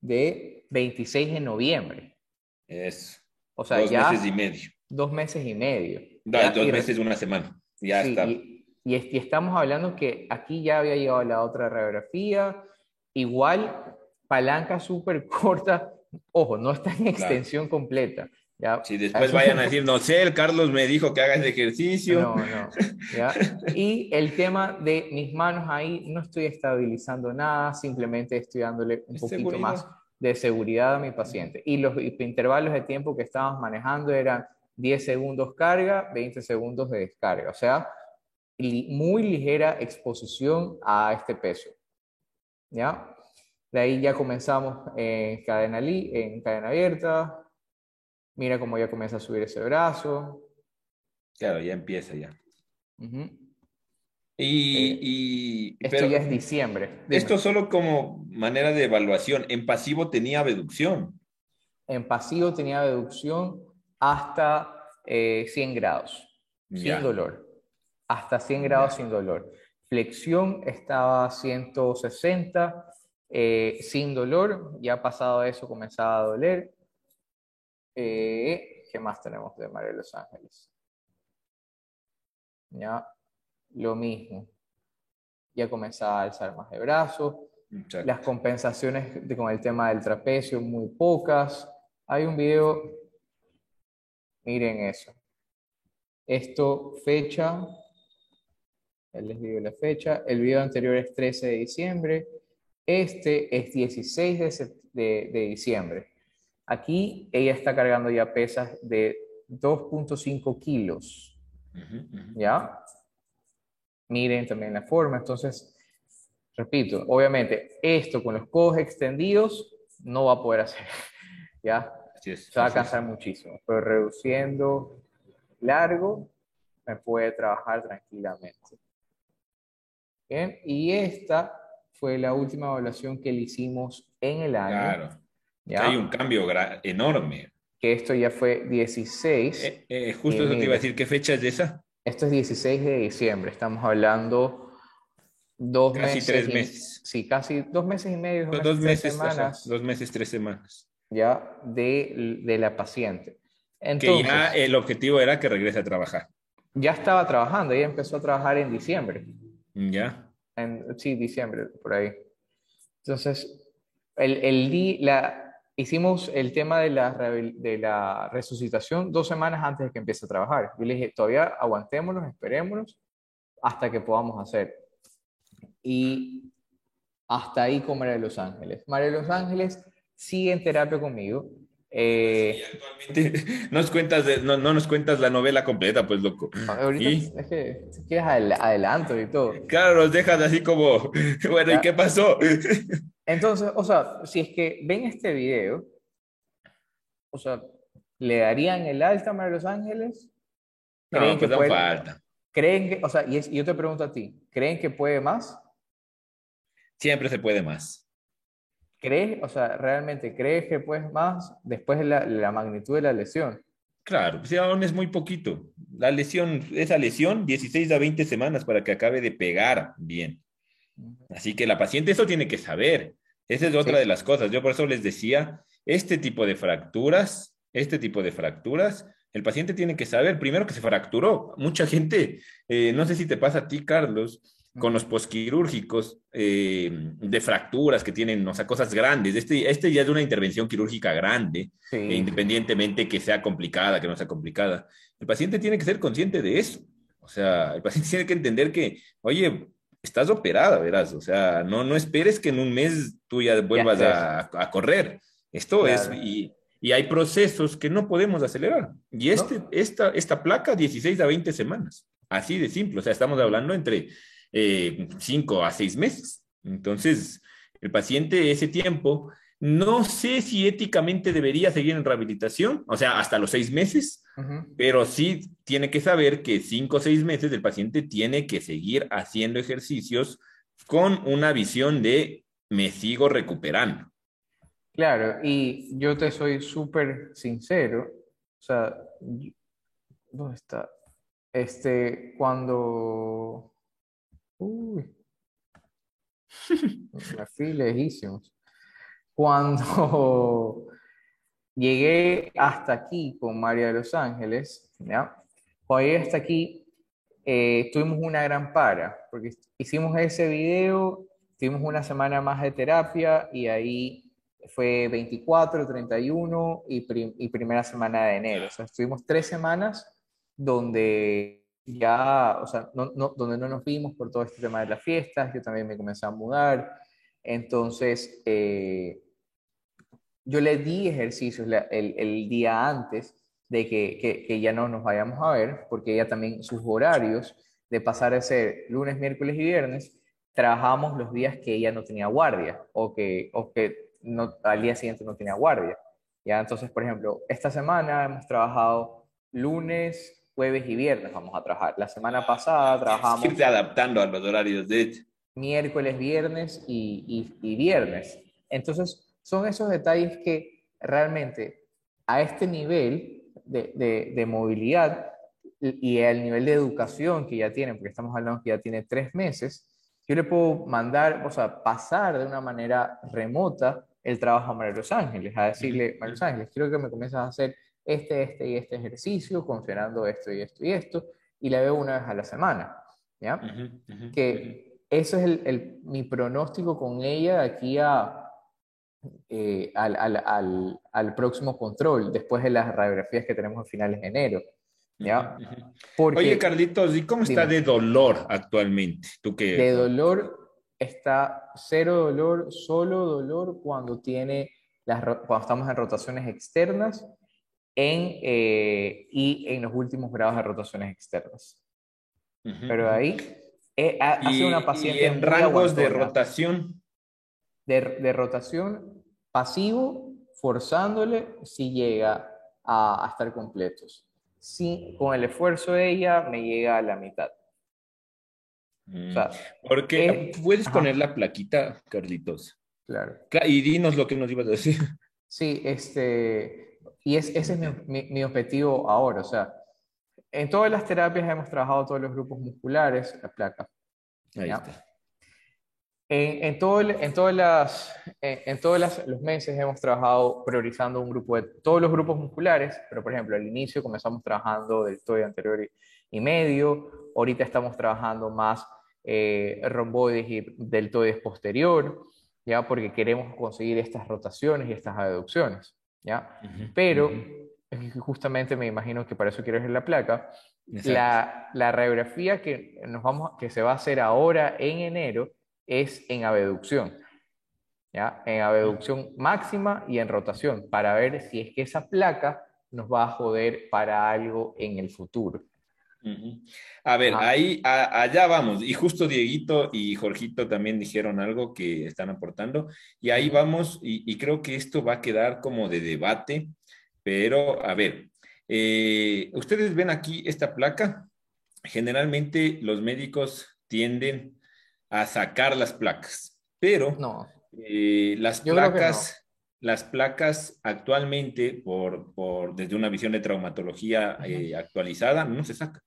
A: de 26 de noviembre.
B: Es.
A: O sea,
B: dos
A: ya.
B: meses y medio.
A: Dos meses y medio.
B: Da, dos meses, una semana. Ya está.
A: Y, y, estamos hablando que aquí ya había llegado la otra radiografía. Igual, palanca súper corta. Ojo, no está en extensión completa. ¿ya?
B: Si después vayan a decir, no sé, el Carlos me dijo que haga ese ejercicio.
A: No, no. ¿ya? Y el tema de mis manos ahí, no estoy estabilizando nada, simplemente estoy dándole un poquito seguridad. más de seguridad a mi paciente. Y los intervalos de tiempo que estábamos manejando eran 10 segundos carga, 20 segundos de descarga. O sea, muy ligera exposición a este peso. ¿Ya? De ahí ya comenzamos en cadena, en cadena abierta. Mira cómo ya comienza a subir ese brazo.
B: Claro, ya empieza ya.
A: y, eh, y, esto ya es diciembre.
B: Esto solo como manera de evaluación. En pasivo tenía abducción.
A: En pasivo tenía abducción hasta 100 eh, grados, sin dolor. Hasta 100 grados sin dolor. Flexión estaba a 160, eh, sin dolor. Ya pasado eso comenzaba a doler. Eh, ¿Qué más tenemos de María de los Ángeles? Ya, lo mismo. Ya comenzaba a alzar más de brazos. Las compensaciones con el tema del trapecio, muy pocas. Hay un video Miren eso. Esto, fecha, les digo la fecha, el video anterior es 13 de diciembre, este es 16 de, diciembre. Aquí ella está cargando ya pesas de 2.5 kilos. ¿Ya? Miren también la forma. Entonces, repito, obviamente, esto con los codos extendidos no va a poder hacer. ¿Ya? Se va a cansar muchísimo, pero reduciendo largo me puede trabajar tranquilamente. Bien, y esta fue la última evaluación que le hicimos en el año.
B: Claro. ¿ya? Hay un cambio enorme.
A: Que esto ya fue 16.
B: Eh, eh, justo eso te iba a decir, ¿qué fecha es esa?
A: Esto es 16 de diciembre, estamos hablando dos
B: casi
A: meses.
B: tres meses.
A: sí, casi dos meses y medio.
B: Dos, meses, semanas. dos meses, tres semanas
A: ya de, de la paciente.
B: Entonces, que ya el objetivo era que regrese a trabajar.
A: Ya estaba trabajando, ella empezó a trabajar en diciembre.
B: Ya.
A: En, sí, diciembre, por ahí. Entonces, el, el, la, hicimos el tema de la, de la resucitación dos semanas antes de que empiece a trabajar. Yo le dije, todavía aguantémonos, esperémonos hasta que podamos hacer. Y hasta ahí con María de los Ángeles. María de los Ángeles sigue en terapia conmigo. Eh,
B: actualmente nos cuentas no, no, nos cuentas la novela completa, pues loco.
A: Ahorita es que si quieres adelanto y todo.
B: Claro, nos dejas así como, bueno, ¿y qué pasó?
A: Entonces, o sea, si es que ven este video, o sea, ¿le darían el alta a Los Ángeles?
B: ¿Creen pues que puede, falta.
A: ¿Creen que, o sea, y yo te pregunto a ti, ¿creen que puede más?
B: Siempre se puede más.
A: ¿Crees, o sea, realmente crees que puedes más después de la, magnitud de la lesión?
B: Claro, pues aún es muy poquito. La lesión, esa lesión, 16 a 20 semanas para que acabe de pegar bien. Así que la paciente eso tiene que saber. Esa es otra de las cosas. Yo por eso les decía, este tipo de fracturas, este tipo de fracturas, el paciente tiene que saber primero que se fracturó. Mucha gente, eh, no sé si te pasa a ti, Carlos, con los posquirúrgicos eh, de fracturas que tienen, o sea, cosas grandes. Este, este ya es una intervención quirúrgica grande, e independientemente que sea complicada, que no sea complicada. El paciente tiene que ser consciente de eso. O sea, el paciente tiene que entender que, oye, estás operada, verás. O sea, no, no esperes que en un mes tú ya vuelvas a, correr. Esto es, y, y, hay procesos que no podemos acelerar. Y este, esta, esta placa, 16 a 20 semanas. Así de simple. O sea, estamos hablando entre eh, cinco a seis meses. Entonces, el paciente ese tiempo, no sé si éticamente debería seguir en rehabilitación, o sea, hasta los seis meses, pero sí tiene que saber que cinco o seis meses el paciente tiene que seguir haciendo ejercicios con una visión de me sigo recuperando.
A: Claro, y yo te soy súper sincero, o sea, ¿dónde está? Este, cuando Uy. Me fui lejísimos. Cuando llegué hasta aquí con María de los Ángeles, ¿ya? Cuando llegué hasta aquí, eh, tuvimos una gran para, porque hicimos ese video, tuvimos una semana más de terapia y ahí fue 24, 31 y, y primera semana de enero. O sea, estuvimos tres semanas donde ya, o sea, no, no, donde no nos vimos por todo este tema de las fiestas, yo también me comencé a mudar, entonces eh, yo le di ejercicios el, el, día antes de que, que, que, ya no nos vayamos a ver, porque ella también sus horarios de pasar a ser lunes, miércoles y viernes, trabajamos los días que ella no tenía guardia o que, o que no, al día siguiente no tenía guardia. ¿ya? Entonces, por ejemplo, esta semana hemos trabajado lunes, jueves y viernes vamos a trabajar. La semana pasada trabajamos...
B: Irte adaptando a los horarios de...
A: Miércoles, viernes y, y, viernes. Entonces, son esos detalles que realmente a este nivel de, de, de movilidad y al nivel de educación que ya tienen, porque estamos hablando que ya tiene tres meses, yo le puedo mandar, o sea, pasar de una manera remota el trabajo a María Los Ángeles, a decirle, María Los Ángeles, quiero que me comiences a hacer este, este y este ejercicio, considerando esto y esto y esto, y la veo una vez a la semana, ¿ya? que eso es el, el, mi pronóstico con ella de aquí a, eh, al, al, al, próximo control, después de las radiografías que tenemos a finales de enero. ¿ya?
B: Porque, Oye, Carlitos, ¿y cómo está de dolor actualmente? ¿Tú qué?
A: De dolor está cero dolor, solo dolor cuando tiene las, cuando estamos en rotaciones externas en, eh, y en los últimos grados de rotaciones externas. Pero ahí eh, ha, sido una paciente.
B: ¿Y en rangos de rotación?
A: De, de, rotación pasivo, forzándole si llega a, a estar completos. Si con el esfuerzo de ella me llega a la mitad.
B: O sea, mm. Porque puedes poner la plaquita, Carlitos.
A: Claro.
B: Y dinos lo que nos ibas a decir.
A: Sí, este, y es, ese es mi, mi, objetivo ahora. O sea, en todas las terapias hemos trabajado todos los grupos musculares, la placa.
B: Ahí está.
A: En, en, todo, en, todas las, en, todos los meses hemos trabajado priorizando un grupo de todos los grupos musculares, pero por ejemplo al inicio comenzamos trabajando del toy anterior y, medio, ahorita estamos trabajando más eh, romboides y deltoides posterior, ya porque queremos conseguir estas rotaciones y estas aducciones. ¿Ya? Pero, justamente me imagino que para eso quieres ver la placa, la, la, radiografía que, nos vamos, que se va a hacer ahora en enero es en abducción, ¿ya? En abducción máxima y en rotación, para ver si es que esa placa nos va a joder para algo en el futuro.
B: A ver, ahí, allá vamos. Y justo Dieguito y Jorgito también dijeron algo que están aportando. Y ahí vamos, y, creo que esto va a quedar como de debate. Pero, a ver, eh, ustedes ven aquí esta placa. Generalmente los médicos tienden a sacar las placas, pero
A: no.
B: Eh, las placas... Las placas actualmente, por, por, desde una visión de traumatología eh, actualizada, no se sacan.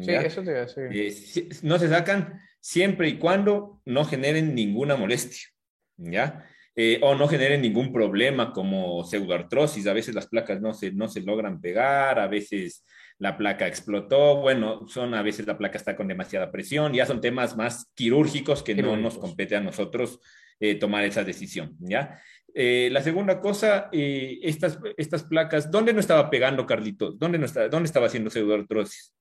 A: Sí, eso te.
B: Eh, no se sacan siempre y cuando no generen ninguna molestia, ¿ya? Eh, o no generen ningún problema como pseudoartrosis. A veces las placas no se, no se logran pegar, a veces la placa explotó, bueno, son a veces la placa está con demasiada presión, ya son temas más quirúrgicos que no nos compete a nosotros eh, tomar esa decisión, ¿ya? la segunda cosa, estas, estas placas, ¿dónde no estaba pegando, Carlitos? ¿Dónde, no estaba, ¿Dónde estaba haciendo pseudoartrosis?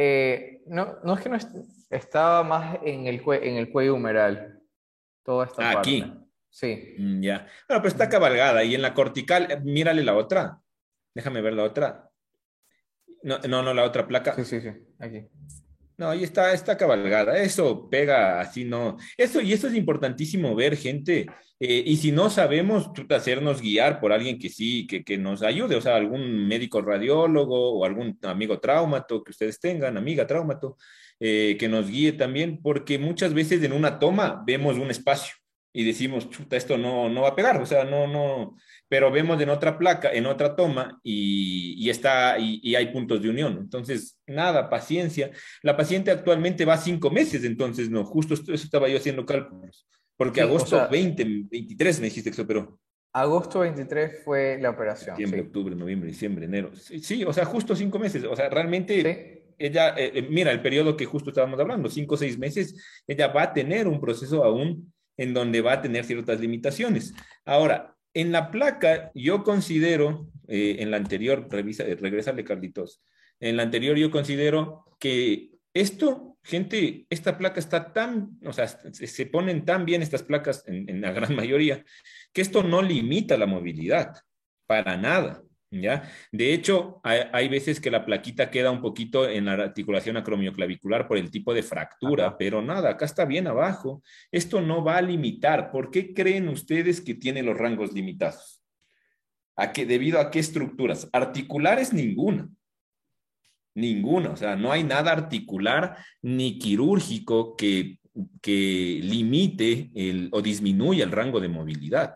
A: Eh, no, no es que no estaba más en el, en el cuello humeral. Toda esta
B: ah, Aquí.
A: Sí.
B: Mm, ya. Bueno, pero está cabalgada. Y en la cortical, eh, mírale la otra. Déjame ver la otra. No, no, no, la otra placa.
A: Sí, sí, sí. Aquí.
B: No, ahí está, está cabalgada. Eso pega así, no. Eso, y eso es importantísimo ver, gente. Eh, y si no sabemos, hacernos guiar por alguien que sí, que, que, nos ayude, o sea, algún médico radiólogo o algún amigo traumato que ustedes tengan, amiga traumato, eh, que nos guíe también, porque muchas veces en una toma vemos un espacio y decimos, chuta, esto no, no va a pegar, o sea, no, no, pero vemos en otra placa, en otra toma y, y está, y, y, hay puntos de unión. Entonces, nada, paciencia. La paciente actualmente va cinco meses, entonces, no, justo eso estaba yo haciendo cálculos, porque agosto 20, 23 me dijiste que se operó.
A: Agosto 23 fue la operación.
B: Septiembre, octubre, noviembre, diciembre, enero. Sí, o sea, justo cinco meses. O sea, realmente ella, eh, eh, mira, el periodo que justo estábamos hablando, cinco o seis meses, ella va a tener un proceso aún en donde va a tener ciertas limitaciones. Ahora, en la placa, yo considero, eh, en la anterior, revisa, regresale Carlitos, en la anterior yo considero que esto, gente, esta placa está tan, o sea, se ponen tan bien estas placas en, la gran mayoría, que esto no limita la movilidad, para nada. ¿Ya? De hecho, hay, veces que la plaquita queda un poquito en la articulación acromioclavicular por el tipo de fractura, pero nada, acá está bien abajo. Esto no va a limitar. ¿Por qué creen ustedes que tiene los rangos limitados? ¿A qué, ¿Debido a qué estructuras? Articulares ninguna. Ninguna, o sea, no hay nada articular ni quirúrgico que, que limite el, o disminuya el rango de movilidad.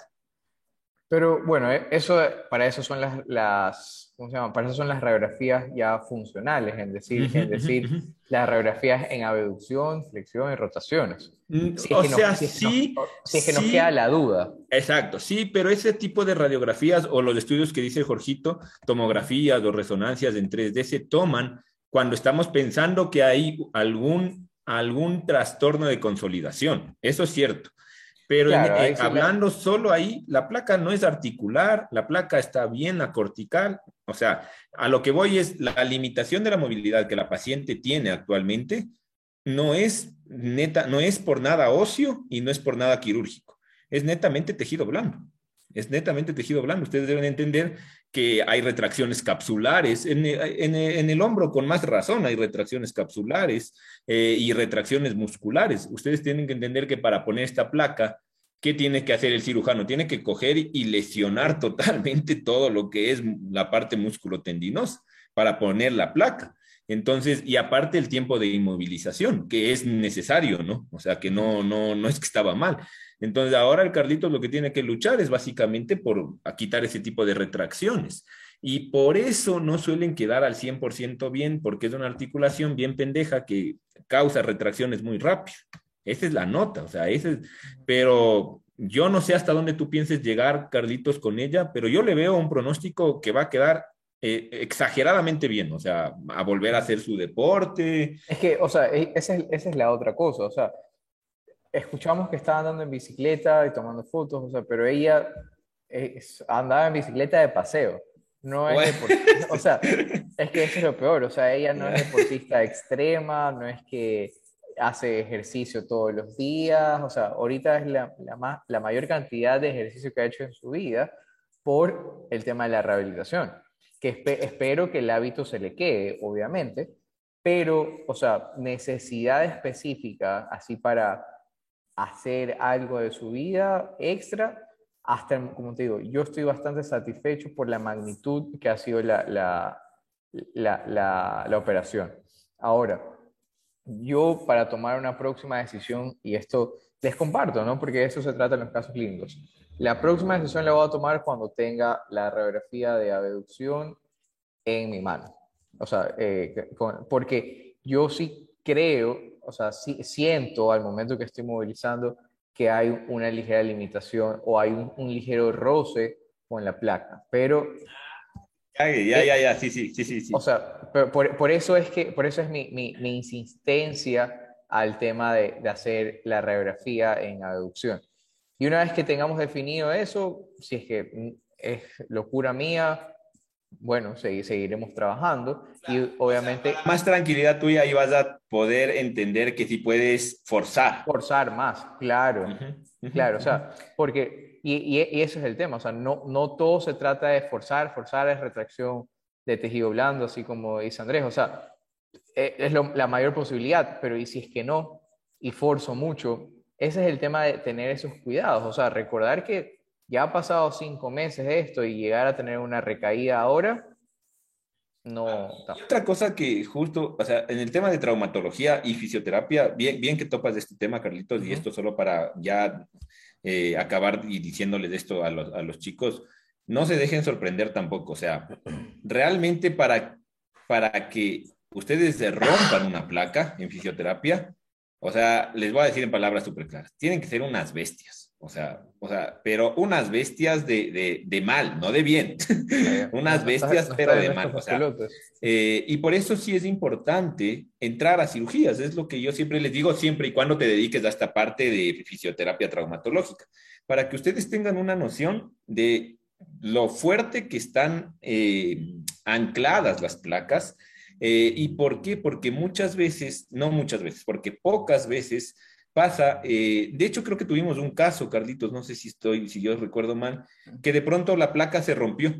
A: Pero bueno, eh, eso, para eso son las, las ¿cómo se llama? Para eso son las radiografías ya funcionales, es decir, es decir las radiografías en abducción, flexión y rotaciones.
B: Mm, o sea, sí,
A: si es que nos queda la duda.
B: Exacto, sí, pero ese tipo de radiografías o los estudios que dice Jorgito, tomografías o resonancias en 3D se toman cuando estamos pensando que hay algún, algún trastorno de consolidación. Eso es cierto. Pero hablando solo ahí, la placa no es articular, la placa está bien a cortical. O sea, a lo que voy es la limitación de la movilidad que la paciente tiene actualmente no es neta, no es por nada óseo y no es por nada quirúrgico. Es netamente tejido blando. Es netamente tejido blando. Ustedes deben entender que hay retracciones capsulares. En, el hombro, con más razón, hay retracciones capsulares eh, y retracciones musculares. Ustedes tienen que entender que para poner esta placa, ¿qué tiene que hacer el cirujano? Tiene que coger y lesionar totalmente todo lo que es la parte musculotendinosa para poner la placa. Entonces, y aparte el tiempo de inmovilización, que es necesario, ¿no? O sea, que no, no, no es que estaba mal. Entonces, ahora el Carlitos lo que tiene que luchar es básicamente por quitar ese tipo de retracciones. Y por eso no suelen quedar al 100% bien, porque es una articulación bien pendeja que causa retracciones muy rápido. Esa es la nota, o sea, ese es, pero yo no sé hasta dónde tú pienses llegar, Carlitos, con ella, pero yo le veo un pronóstico que va a quedar eh, exageradamente bien, o sea, a volver a hacer su deporte.
A: Es que, o sea, e, esa es, esa es la otra cosa, o sea, escuchamos que estaba andando en bicicleta y tomando fotos, o sea, pero ella andaba en bicicleta de paseo. No es o sea, es que eso es lo peor, o sea, ella no es deportista extrema, no es que hace ejercicio todos los días, o sea, ahorita es la, la, más, la mayor cantidad de ejercicio que ha hecho en su vida por el tema de la rehabilitación, que espero que el hábito se le quede, obviamente, pero, o sea, necesidad específica, así para hacer algo de su vida extra, hasta, como te digo, yo estoy bastante satisfecho por la magnitud que ha sido la, la, la, la, operación. Ahora, yo para tomar una próxima decisión, y esto les comparto, ¿no? Porque de eso se trata en los casos clínicos. La próxima decisión la voy a tomar cuando tenga la radiografía de abducción en mi mano. O sea, eh, porque yo sí creo o sea, siento al momento que estoy movilizando que hay una ligera limitación o hay un, ligero roce con la placa, pero...
B: Ya, ya, ya, sí, sí, sí, sí.
A: O sea, por, por, eso es que, por eso es mi, mi, mi insistencia al tema de, de, hacer la radiografía en aducción. Y una vez que tengamos definido eso, si es que es locura mía, bueno, seguiremos trabajando y obviamente...
B: Más tranquilidad tuya y vas a poder entender que sí puedes forzar.
A: Forzar más, claro, claro, o sea, porque, y, y, eso es el tema, o sea, no, no todo se trata de forzar, forzar es retracción de tejido blando, así como dice Andrés, o sea, e, es la mayor posibilidad, pero y si es que no, y forzo mucho, ese es el tema de tener esos cuidados, o sea, recordar que ya ha pasado cinco meses esto y llegar a tener una recaída ahora, no.
B: Otra cosa que justo, o sea, en el tema de traumatología y fisioterapia, bien, bien que topas de este tema, Carlitos, y esto solo para ya eh, acabar y diciéndoles esto a los, a los chicos, no se dejen sorprender tampoco, o sea, realmente para, para que ustedes rompan una placa en fisioterapia, o sea, les voy a decir en palabras súper claras, tienen que ser unas bestias O sea, o sea, pero unas bestias de, de, mal, no de bien. unas bestias, pero de mal. O sea, eh, y por eso sí es importante entrar a cirugías. Es lo que yo siempre les digo, siempre y cuando te dediques a esta parte de fisioterapia traumatológica, para que ustedes tengan una noción de lo fuerte que están eh, ancladas las placas. Eh, ¿Y por qué? Porque muchas veces, no muchas veces, porque pocas veces pasa, eh, de hecho creo que tuvimos un caso, Carlitos, no sé si estoy, si yo recuerdo mal, que de pronto la placa se rompió.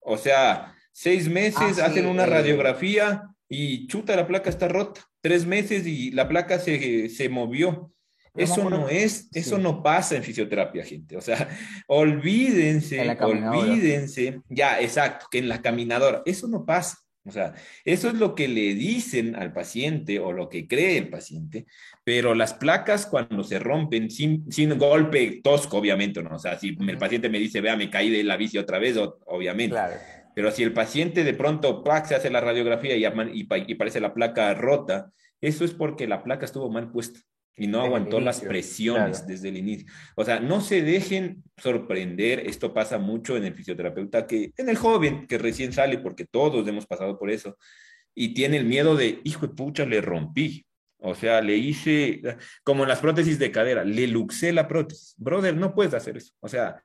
B: O sea, seis meses, ah, hacen una radiografía y chuta, la placa está rota. Tres meses y la placa se, se movió. Eso no es, eso no pasa en fisioterapia, gente. O sea, olvídense, olvídense. Ya, exacto, que en la caminadora. Eso no pasa. O sea, eso es lo que le dicen al paciente o lo que cree el paciente, pero las placas cuando se rompen sin, sin golpe tosco, obviamente, ¿no? O sea, si el paciente me dice, vea, me caí de la bici otra vez, obviamente. Pero si el paciente de pronto se hace la radiografía y, y, parece la placa rota, eso es porque la placa estuvo mal puesta y no aguantó las presiones desde el inicio. O sea, no se dejen sorprender, esto pasa mucho en el fisioterapeuta, que en el joven que recién sale, porque todos hemos pasado por eso, y tiene el miedo de, hijo de pucha, le rompí. O sea, le hice, como en las prótesis de cadera, le luxé la prótesis. Brother, no puedes hacer eso. O sea,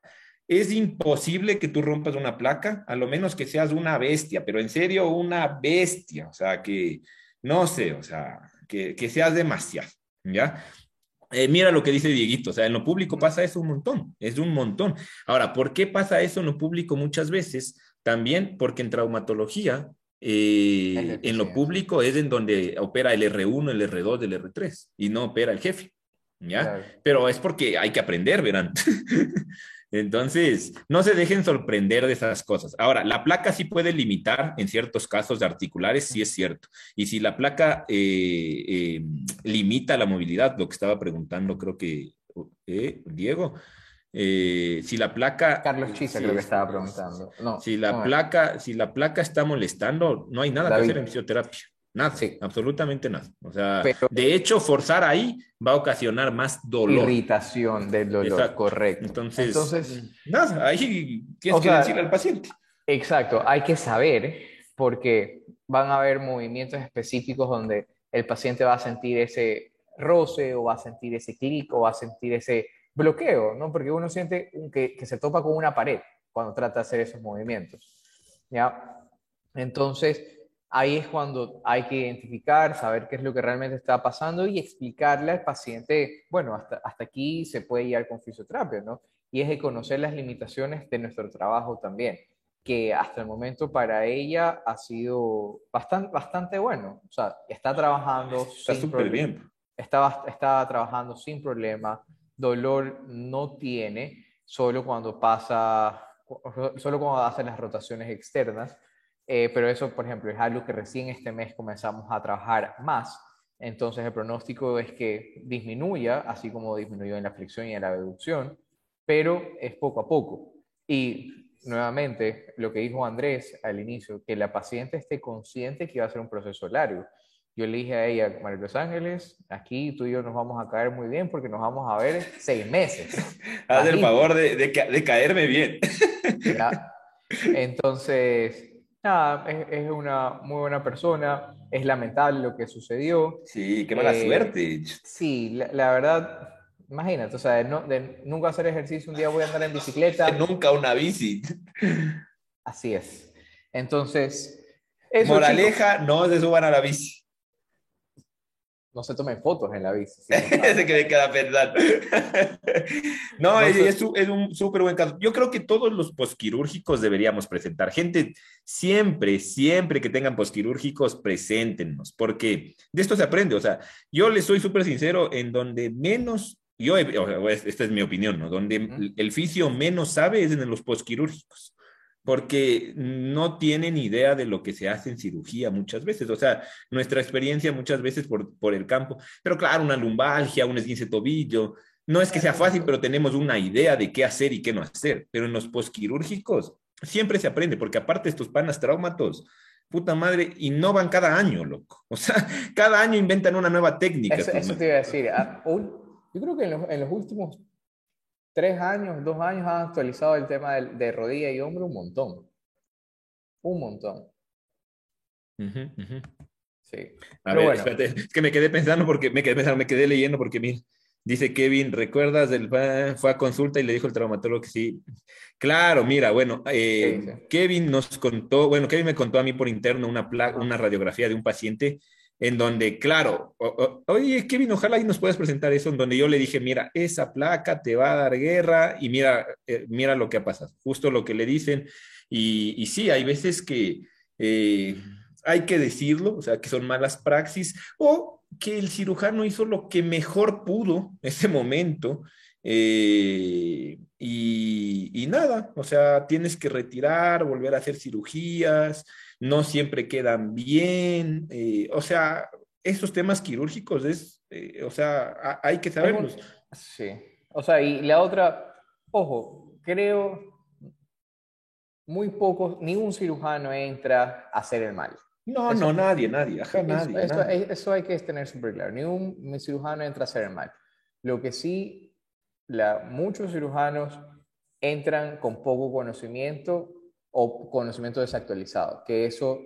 B: es imposible que tú rompas una placa, a lo menos que seas una bestia, pero en serio, una bestia. O sea, que, no sé, o sea, que, que seas demasiado. ¿Ya? Eh, mira lo que dice Dieguito, o sea, en lo público pasa eso un montón, es un montón. Ahora, ¿por qué pasa eso en lo público muchas veces? También porque en traumatología, eh, en lo público es en donde opera el R1, el R2, el R3 y no opera el jefe, ¿ya? Pero es porque hay que aprender, verán. Entonces, no se dejen sorprender de esas cosas. Ahora, la placa sí puede limitar en ciertos casos de articulares, sí es cierto. Y si la placa eh, eh, limita la movilidad, lo que estaba preguntando, creo que eh, Diego, si la placa...
A: Carlos Chisa creo que estaba preguntando.
B: No, si la, placa, si la placa está molestando, no hay nada que hacer en fisioterapia. Nada, sí. absolutamente nada. O sea, de hecho, forzar ahí va a ocasionar más dolor.
A: Irritación del dolor, correcto.
B: Entonces, Entonces, nada, ahí tienes que decirle al paciente.
A: Exacto, hay que saber porque van a haber movimientos específicos donde el paciente va a sentir ese roce o va a sentir ese clic o va a sentir ese bloqueo, ¿no? Porque uno siente que, que se topa con una pared cuando trata de hacer esos movimientos, ¿ya? Entonces, ahí es cuando hay que identificar, saber qué es lo que realmente está pasando y explicarle al paciente, bueno, hasta, hasta aquí se puede ir con fisioterapia, ¿no? Y es de conocer las limitaciones de nuestro trabajo también, que hasta el momento para ella ha sido bastante, bastante bueno. O sea, está trabajando.
B: Está súper bien.
A: Está, está trabajando sin problema, dolor no tiene, solo cuando pasa, solo cuando hace las rotaciones externas eh, pero eso, por ejemplo, es algo que recién este mes comenzamos a trabajar más. Entonces, el pronóstico es que disminuya, así como disminuyó en la flexión y en la reducción, pero es poco a poco. Y nuevamente, lo que dijo Andrés al inicio, que la paciente esté consciente que va a ser un proceso largo. Yo le dije a ella, María Los Ángeles, aquí tú y yo nos vamos a caer muy bien porque nos vamos a ver seis meses.
B: Haz el favor de, de, caerme bien.
A: Entonces, nada, es, una muy buena persona, es lamentable lo que sucedió.
B: Sí, qué mala eh, suerte.
A: Sí, la, verdad, imagínate, o sea, de, nunca hacer ejercicio, un día voy a andar en bicicleta.
B: nunca una bici.
A: Así es. Entonces...
B: Moraleja, no se suban a la bici
A: no se tomen fotos en la bici.
B: Que me queda pensar. no, es, un súper buen caso. Yo creo que todos los posquirúrgicos deberíamos presentar. Gente, siempre, siempre que tengan posquirúrgicos, preséntenos, porque de esto se aprende. O sea, yo les soy súper sincero, en donde menos, yo, esta es mi opinión, ¿no? Donde el fisio menos sabe es en los posquirúrgicos porque no tienen idea de lo que se hace en cirugía muchas veces. O sea, nuestra experiencia muchas veces por, por el campo, pero claro, una lumbalgia, un esguince tobillo, no es que sea fácil, pero tenemos una idea de qué hacer y qué no hacer. Pero en los posquirúrgicos siempre se aprende, porque aparte estos panas traumatos, puta madre, innovan cada año, loco. O sea, cada año inventan una nueva técnica.
A: Eso, te iba a decir. Ah, yo creo que en los, en los últimos tres años, dos años han actualizado el tema de, rodilla y hombro un montón. Un montón.
B: Sí. A ver, espérate, es que me quedé pensando porque me quedé pensando, me quedé leyendo porque mira, dice Kevin, ¿recuerdas del fue a consulta y le dijo el traumatólogo que sí? Claro, mira, bueno, eh, Kevin nos contó, bueno, Kevin me contó a mí por interno una, una radiografía de un paciente en donde, claro, oye, Kevin, ojalá y nos puedas presentar eso, en donde yo le dije, mira, esa placa te va a dar guerra y mira, eh, mira lo que ha pasado, justo lo que le dicen. Y, sí, hay veces que eh, hay que decirlo, o sea, que son malas praxis, o que el cirujano hizo lo que mejor pudo en ese momento. Eh, y, y, nada, o sea, tienes que retirar, volver a hacer cirugías, no siempre quedan bien, eh, o sea, esos temas quirúrgicos es, eh, o sea, hay que saberlos.
A: Sí, o sea, y la otra, ojo, creo muy pocos, ningún cirujano entra a hacer el mal.
B: No, no, nadie, nadie, ajá, nadie,
A: eso, Eso, hay que tener súper claro. Ningún cirujano entra a hacer el mal. Lo que sí, la, muchos cirujanos entran con poco conocimiento o conocimiento desactualizado, que eso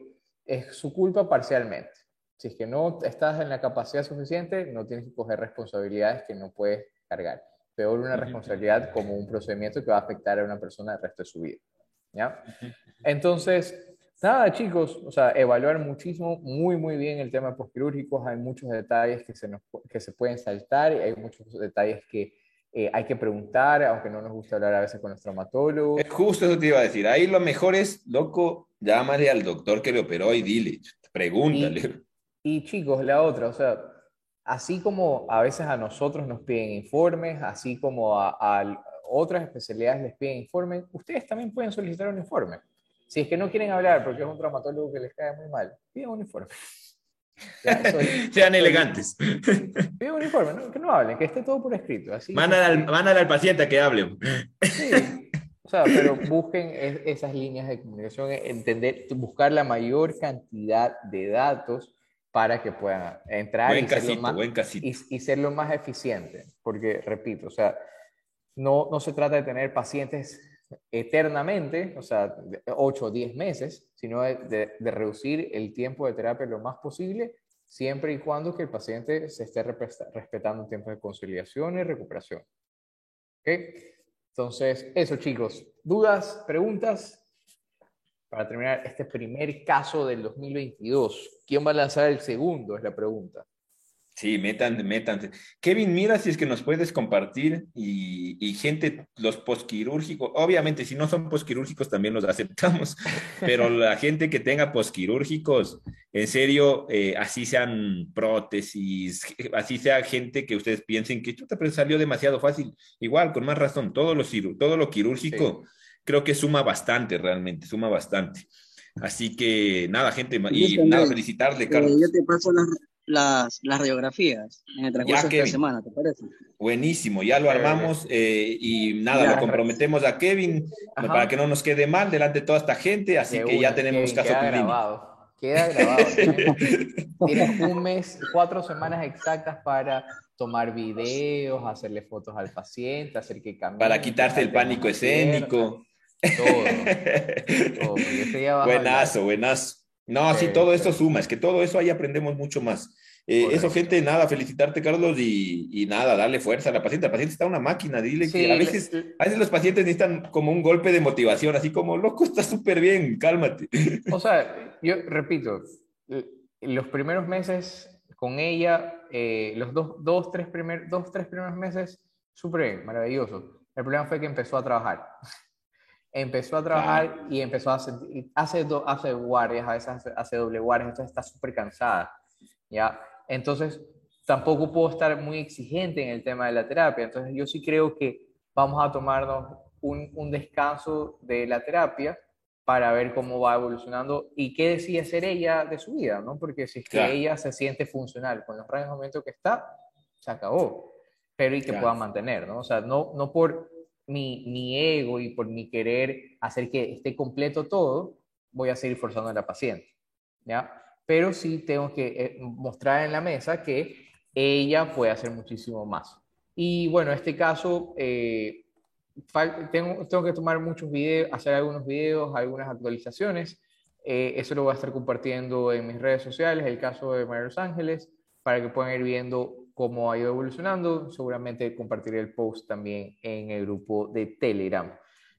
A: es su culpa parcialmente. Si es que no estás en la capacidad suficiente, no tienes que coger responsabilidades que no puedes cargar. Peor una responsabilidad como un procedimiento que va a afectar a una persona el resto de su vida. ¿ya? Entonces, nada, chicos, o sea, evaluar muchísimo, muy, muy bien el tema de postquirúrgicos. Hay muchos detalles que se, nos, que se pueden saltar y hay muchos detalles que eh, hay que preguntar, aunque no nos gusta hablar a veces con los traumatólogos.
B: Justo eso te iba a decir. Ahí lo mejor es, loco, llámale al doctor que le operó y dile, pregúntale.
A: Y, chicos, la otra, o sea, así como a veces a nosotros nos piden informes, así como a, a otras especialidades les piden informes, ustedes también pueden solicitar un informe. Si es que no quieren hablar porque es un traumatólogo que les cae muy mal, piden un informe.
B: Sean elegantes.
A: Pido un informe, que no hablen, que esté todo por escrito. Así
B: al, al paciente a que hable.
A: Sí, o sea, pero busquen esas líneas de comunicación, entender, buscar la mayor cantidad de datos para que puedan entrar y, ser más, y, y, ser lo más eficiente. Porque, repito, o sea, no, no se trata de tener pacientes eternamente, o sea, 8 o 10 meses, sino de, reducir el tiempo de terapia lo más posible, siempre y cuando que el paciente se esté respetando un tiempo de conciliación y recuperación. ¿Ok? Entonces, eso chicos, dudas, preguntas para terminar este primer caso del 2022. ¿Quién va a lanzar el segundo? Es la pregunta.
B: Sí, metan, metan. Kevin, mira si es que nos puedes compartir y, gente, los posquirúrgicos, obviamente si no son posquirúrgicos también los aceptamos, pero la gente que tenga posquirúrgicos, en serio, eh, así sean prótesis, así sea gente que ustedes piensen que chuta, pero salió demasiado fácil, igual, con más razón, todo lo, todo lo quirúrgico creo que suma bastante realmente, suma bastante. Así que nada, gente, y nada, felicitarle, eh, Carlos.
C: yo te paso las las, las radiografías en el transcurso de la semana, ¿te parece?
B: Buenísimo, ya lo armamos eh, y nada, lo comprometemos a Kevin para que no nos quede mal delante de toda esta gente, así que ya tenemos caso
A: queda grabado, queda grabado. Tienes, un mes, cuatro semanas exactas para tomar videos, hacerle fotos al paciente, hacer que cambie.
B: Para quitarse el pánico escénico. Todo. buenazo, buenazo. No, sí, todo eso suma, es que todo eso ahí aprendemos mucho más. Eh, eso, gente, nada, felicitarte, Carlos, y, nada, darle fuerza a la paciente. La paciente está una máquina, dile que a veces, a veces los pacientes necesitan como un golpe de motivación, así como, loco, está súper bien, cálmate.
A: O sea, yo repito, los primeros meses con ella, eh, los dos, dos, tres primer, dos, tres primeros meses, súper bien, maravilloso. El problema fue que empezó a trabajar empezó a trabajar y empezó a sentir, hace, hace guardias, a veces hace, doble guardias, entonces está súper cansada, ¿ya? Entonces, tampoco puedo estar muy exigente en el tema de la terapia, entonces yo sí creo que vamos a tomarnos un, un descanso de la terapia para ver cómo va evolucionando y qué decide hacer ella de su vida, ¿no? Porque si es que ella se siente funcional con los rangos de momento que está, se acabó, pero y que pueda mantener, ¿no? O sea, no, no por mi, mi, ego y por mi querer hacer que esté completo todo, voy a seguir forzando a la paciente. ¿ya? Pero sí tengo que eh, mostrar en la mesa que ella puede hacer muchísimo más. Y bueno, en este caso, eh, tengo, tengo que tomar muchos videos, hacer algunos videos, algunas actualizaciones. Eh, eso lo voy a estar compartiendo en mis redes sociales, el caso de María Los Ángeles, para que puedan ir viendo cómo ha ido evolucionando. Seguramente compartiré el post también en el grupo de Telegram.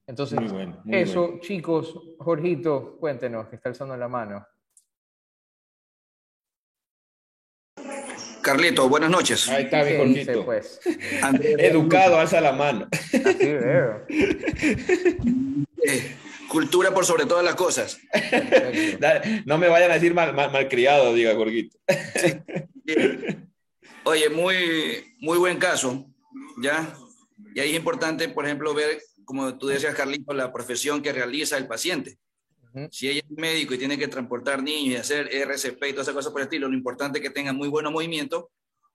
A: Entonces, eso, chicos, Jorgito, cuéntenos, que está alzando la mano.
D: Carlito, buenas noches.
B: Ahí está mi Jorgito. Pues? Educado, alza la mano. Así veo.
D: Eh, cultura por sobre todas las cosas.
B: no me vayan a decir mal, malcriado, diga Jorgito.
D: Oye, muy, muy buen caso, ¿ya? Y ahí es importante, por ejemplo, ver como tú decías, Carlito, la profesión que realiza el paciente. Si ella es médico y tiene que transportar niños y hacer RCP y todas esas cosas por el estilo, lo importante es que tenga muy buenos movimientos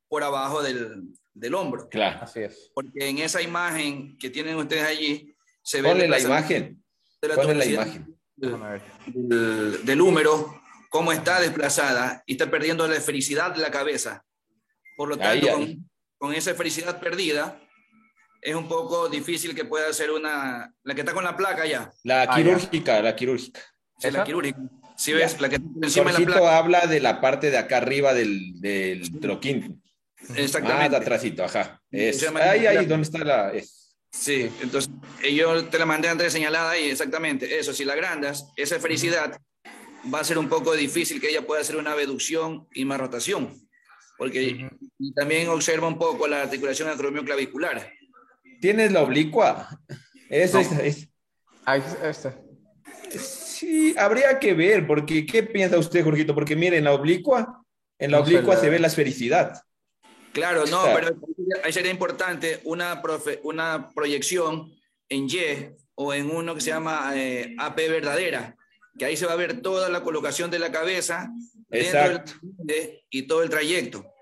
D: por abajo del, del, hombro.
B: Claro, así es.
D: Porque en esa imagen que tienen ustedes allí, se
B: ve... la imagen. Ponle la imagen.
D: Del, del, húmero, cómo está desplazada y está perdiendo la felicidad de la cabeza. Por lo tanto, Con, con esa felicidad perdida, es un poco difícil que pueda ser una, la que está con la placa ya.
B: La ah, quirúrgica, la quirúrgica.
D: Sí, la quirúrgica.
B: Sí, ves, la que está encima de la placa. habla de la parte de acá arriba del, del troquín. Exactamente. Ah, de atrásito, ajá. Es, ahí, ahí, ¿dónde está la...?
D: Sí, entonces yo te la mandé antes señalada ahí, exactamente. Eso, si la agrandas, esa felicidad va a ser un poco difícil que ella pueda hacer una abducción y más rotación. Porque también observa un poco la articulación acromioclavicular
B: ¿Tienes la oblicua? Esa es.
A: Ahí está.
B: Sí, habría que ver, porque ¿qué piensa usted, Jorgito? Porque mire, en la oblicua, en la oblicua se ve la esfericidad.
D: Claro, no, pero ahí sería importante una, una proyección en Y o en uno que se llama eh, AP verdadera, que ahí se va a ver toda la colocación de la cabeza
B: Exacto.
D: y todo el trayecto.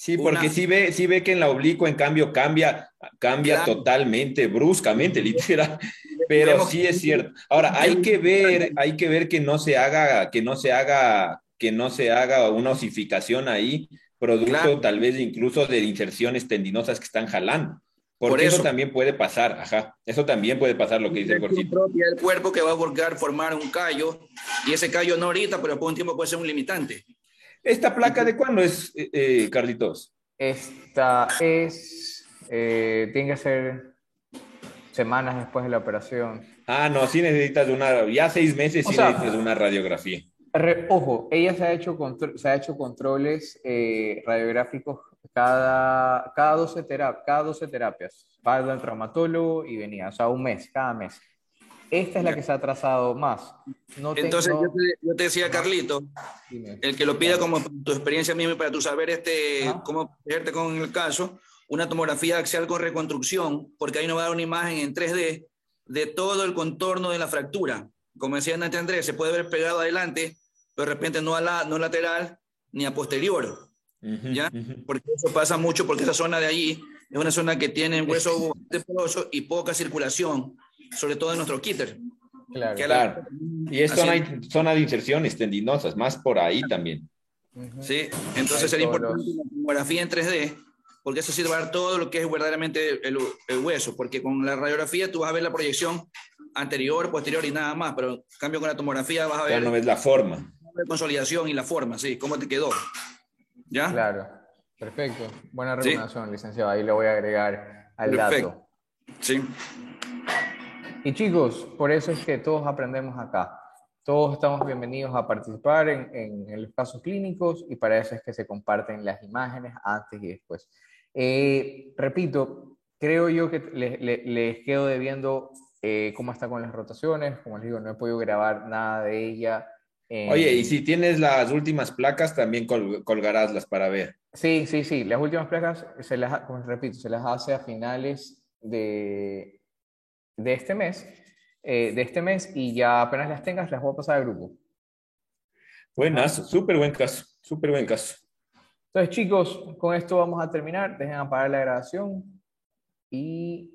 B: Sí, porque sí ve, sí ve que en la oblicua, en cambio, cambia, cambia totalmente, bruscamente, literal. Pero sí es cierto. Ahora, hay que ver, hay que ver que no se haga, que no se haga, que no se haga una osificación ahí, producto tal vez incluso de inserciones tendinosas que están jalando. Porque eso. también puede pasar, ajá. Eso también puede pasar lo que dice el corcito.
D: El cuerpo que va a volcar formar un callo, y ese callo no ahorita, pero por un tiempo puede ser un limitante.
B: ¿Esta placa de cuándo es, eh, eh, Carlitos?
A: Esta es, eh, tiene que ser semanas después de la operación.
B: Ah, no, sí necesitas una, ya seis meses sí necesitas una radiografía.
A: ojo, ella se ha hecho, se ha hecho controles radiográficos cada, cada, 12 cada 12 terapias. Va al traumatólogo y venía, o sea, un mes, cada mes. Esta es la que se ha atrasado más.
D: Entonces yo, te, decía, Carlito, el que lo pida como tu experiencia misma para tu saber este, cómo verte con el caso, una tomografía axial con reconstrucción, porque ahí nos va a dar una imagen en 3D de todo el contorno de la fractura. Como decía Nate Andrés, se puede ver pegado adelante, pero de repente no, a la, no lateral ni a posterior. ¿Ya? Porque eso pasa mucho porque esa zona de allí es una zona que tiene hueso y poca circulación sobre todo en nuestro kitter.
B: Claro, claro. Y es zona, zona, de inserciones tendinosas, más por ahí también.
D: Sí, entonces sería importante la tomografía en 3D, porque eso sí va a ver todo lo que es verdaderamente el, el, hueso, porque con la radiografía tú vas a ver la proyección anterior, posterior y nada más, pero en cambio con la tomografía vas a ver...
B: Ya no ves la forma.
D: La consolidación y la forma, sí, cómo te quedó. ¿Ya?
A: Claro, perfecto. Buena recomendación, licenciado. Ahí lo voy a agregar al perfecto. dato.
D: Sí.
A: Y chicos, por eso es que todos aprendemos acá. Todos estamos bienvenidos a participar en, en, los casos clínicos y para eso es que se comparten las imágenes antes y después. Eh, repito, creo yo que les quedo debiendo eh, cómo está con las rotaciones. Como les digo, no he podido grabar nada de ella.
B: Oye, y si tienes las últimas placas, también colgarás las para ver.
A: Sí, sí, sí. Las últimas placas, se las, como repito, se las hace a finales de, de este mes, eh, de este mes y ya apenas las tengas las voy a pasar al grupo.
B: Buenas, súper buen caso, súper buen caso.
A: Entonces chicos, con esto vamos a terminar. Dejen apagar la grabación y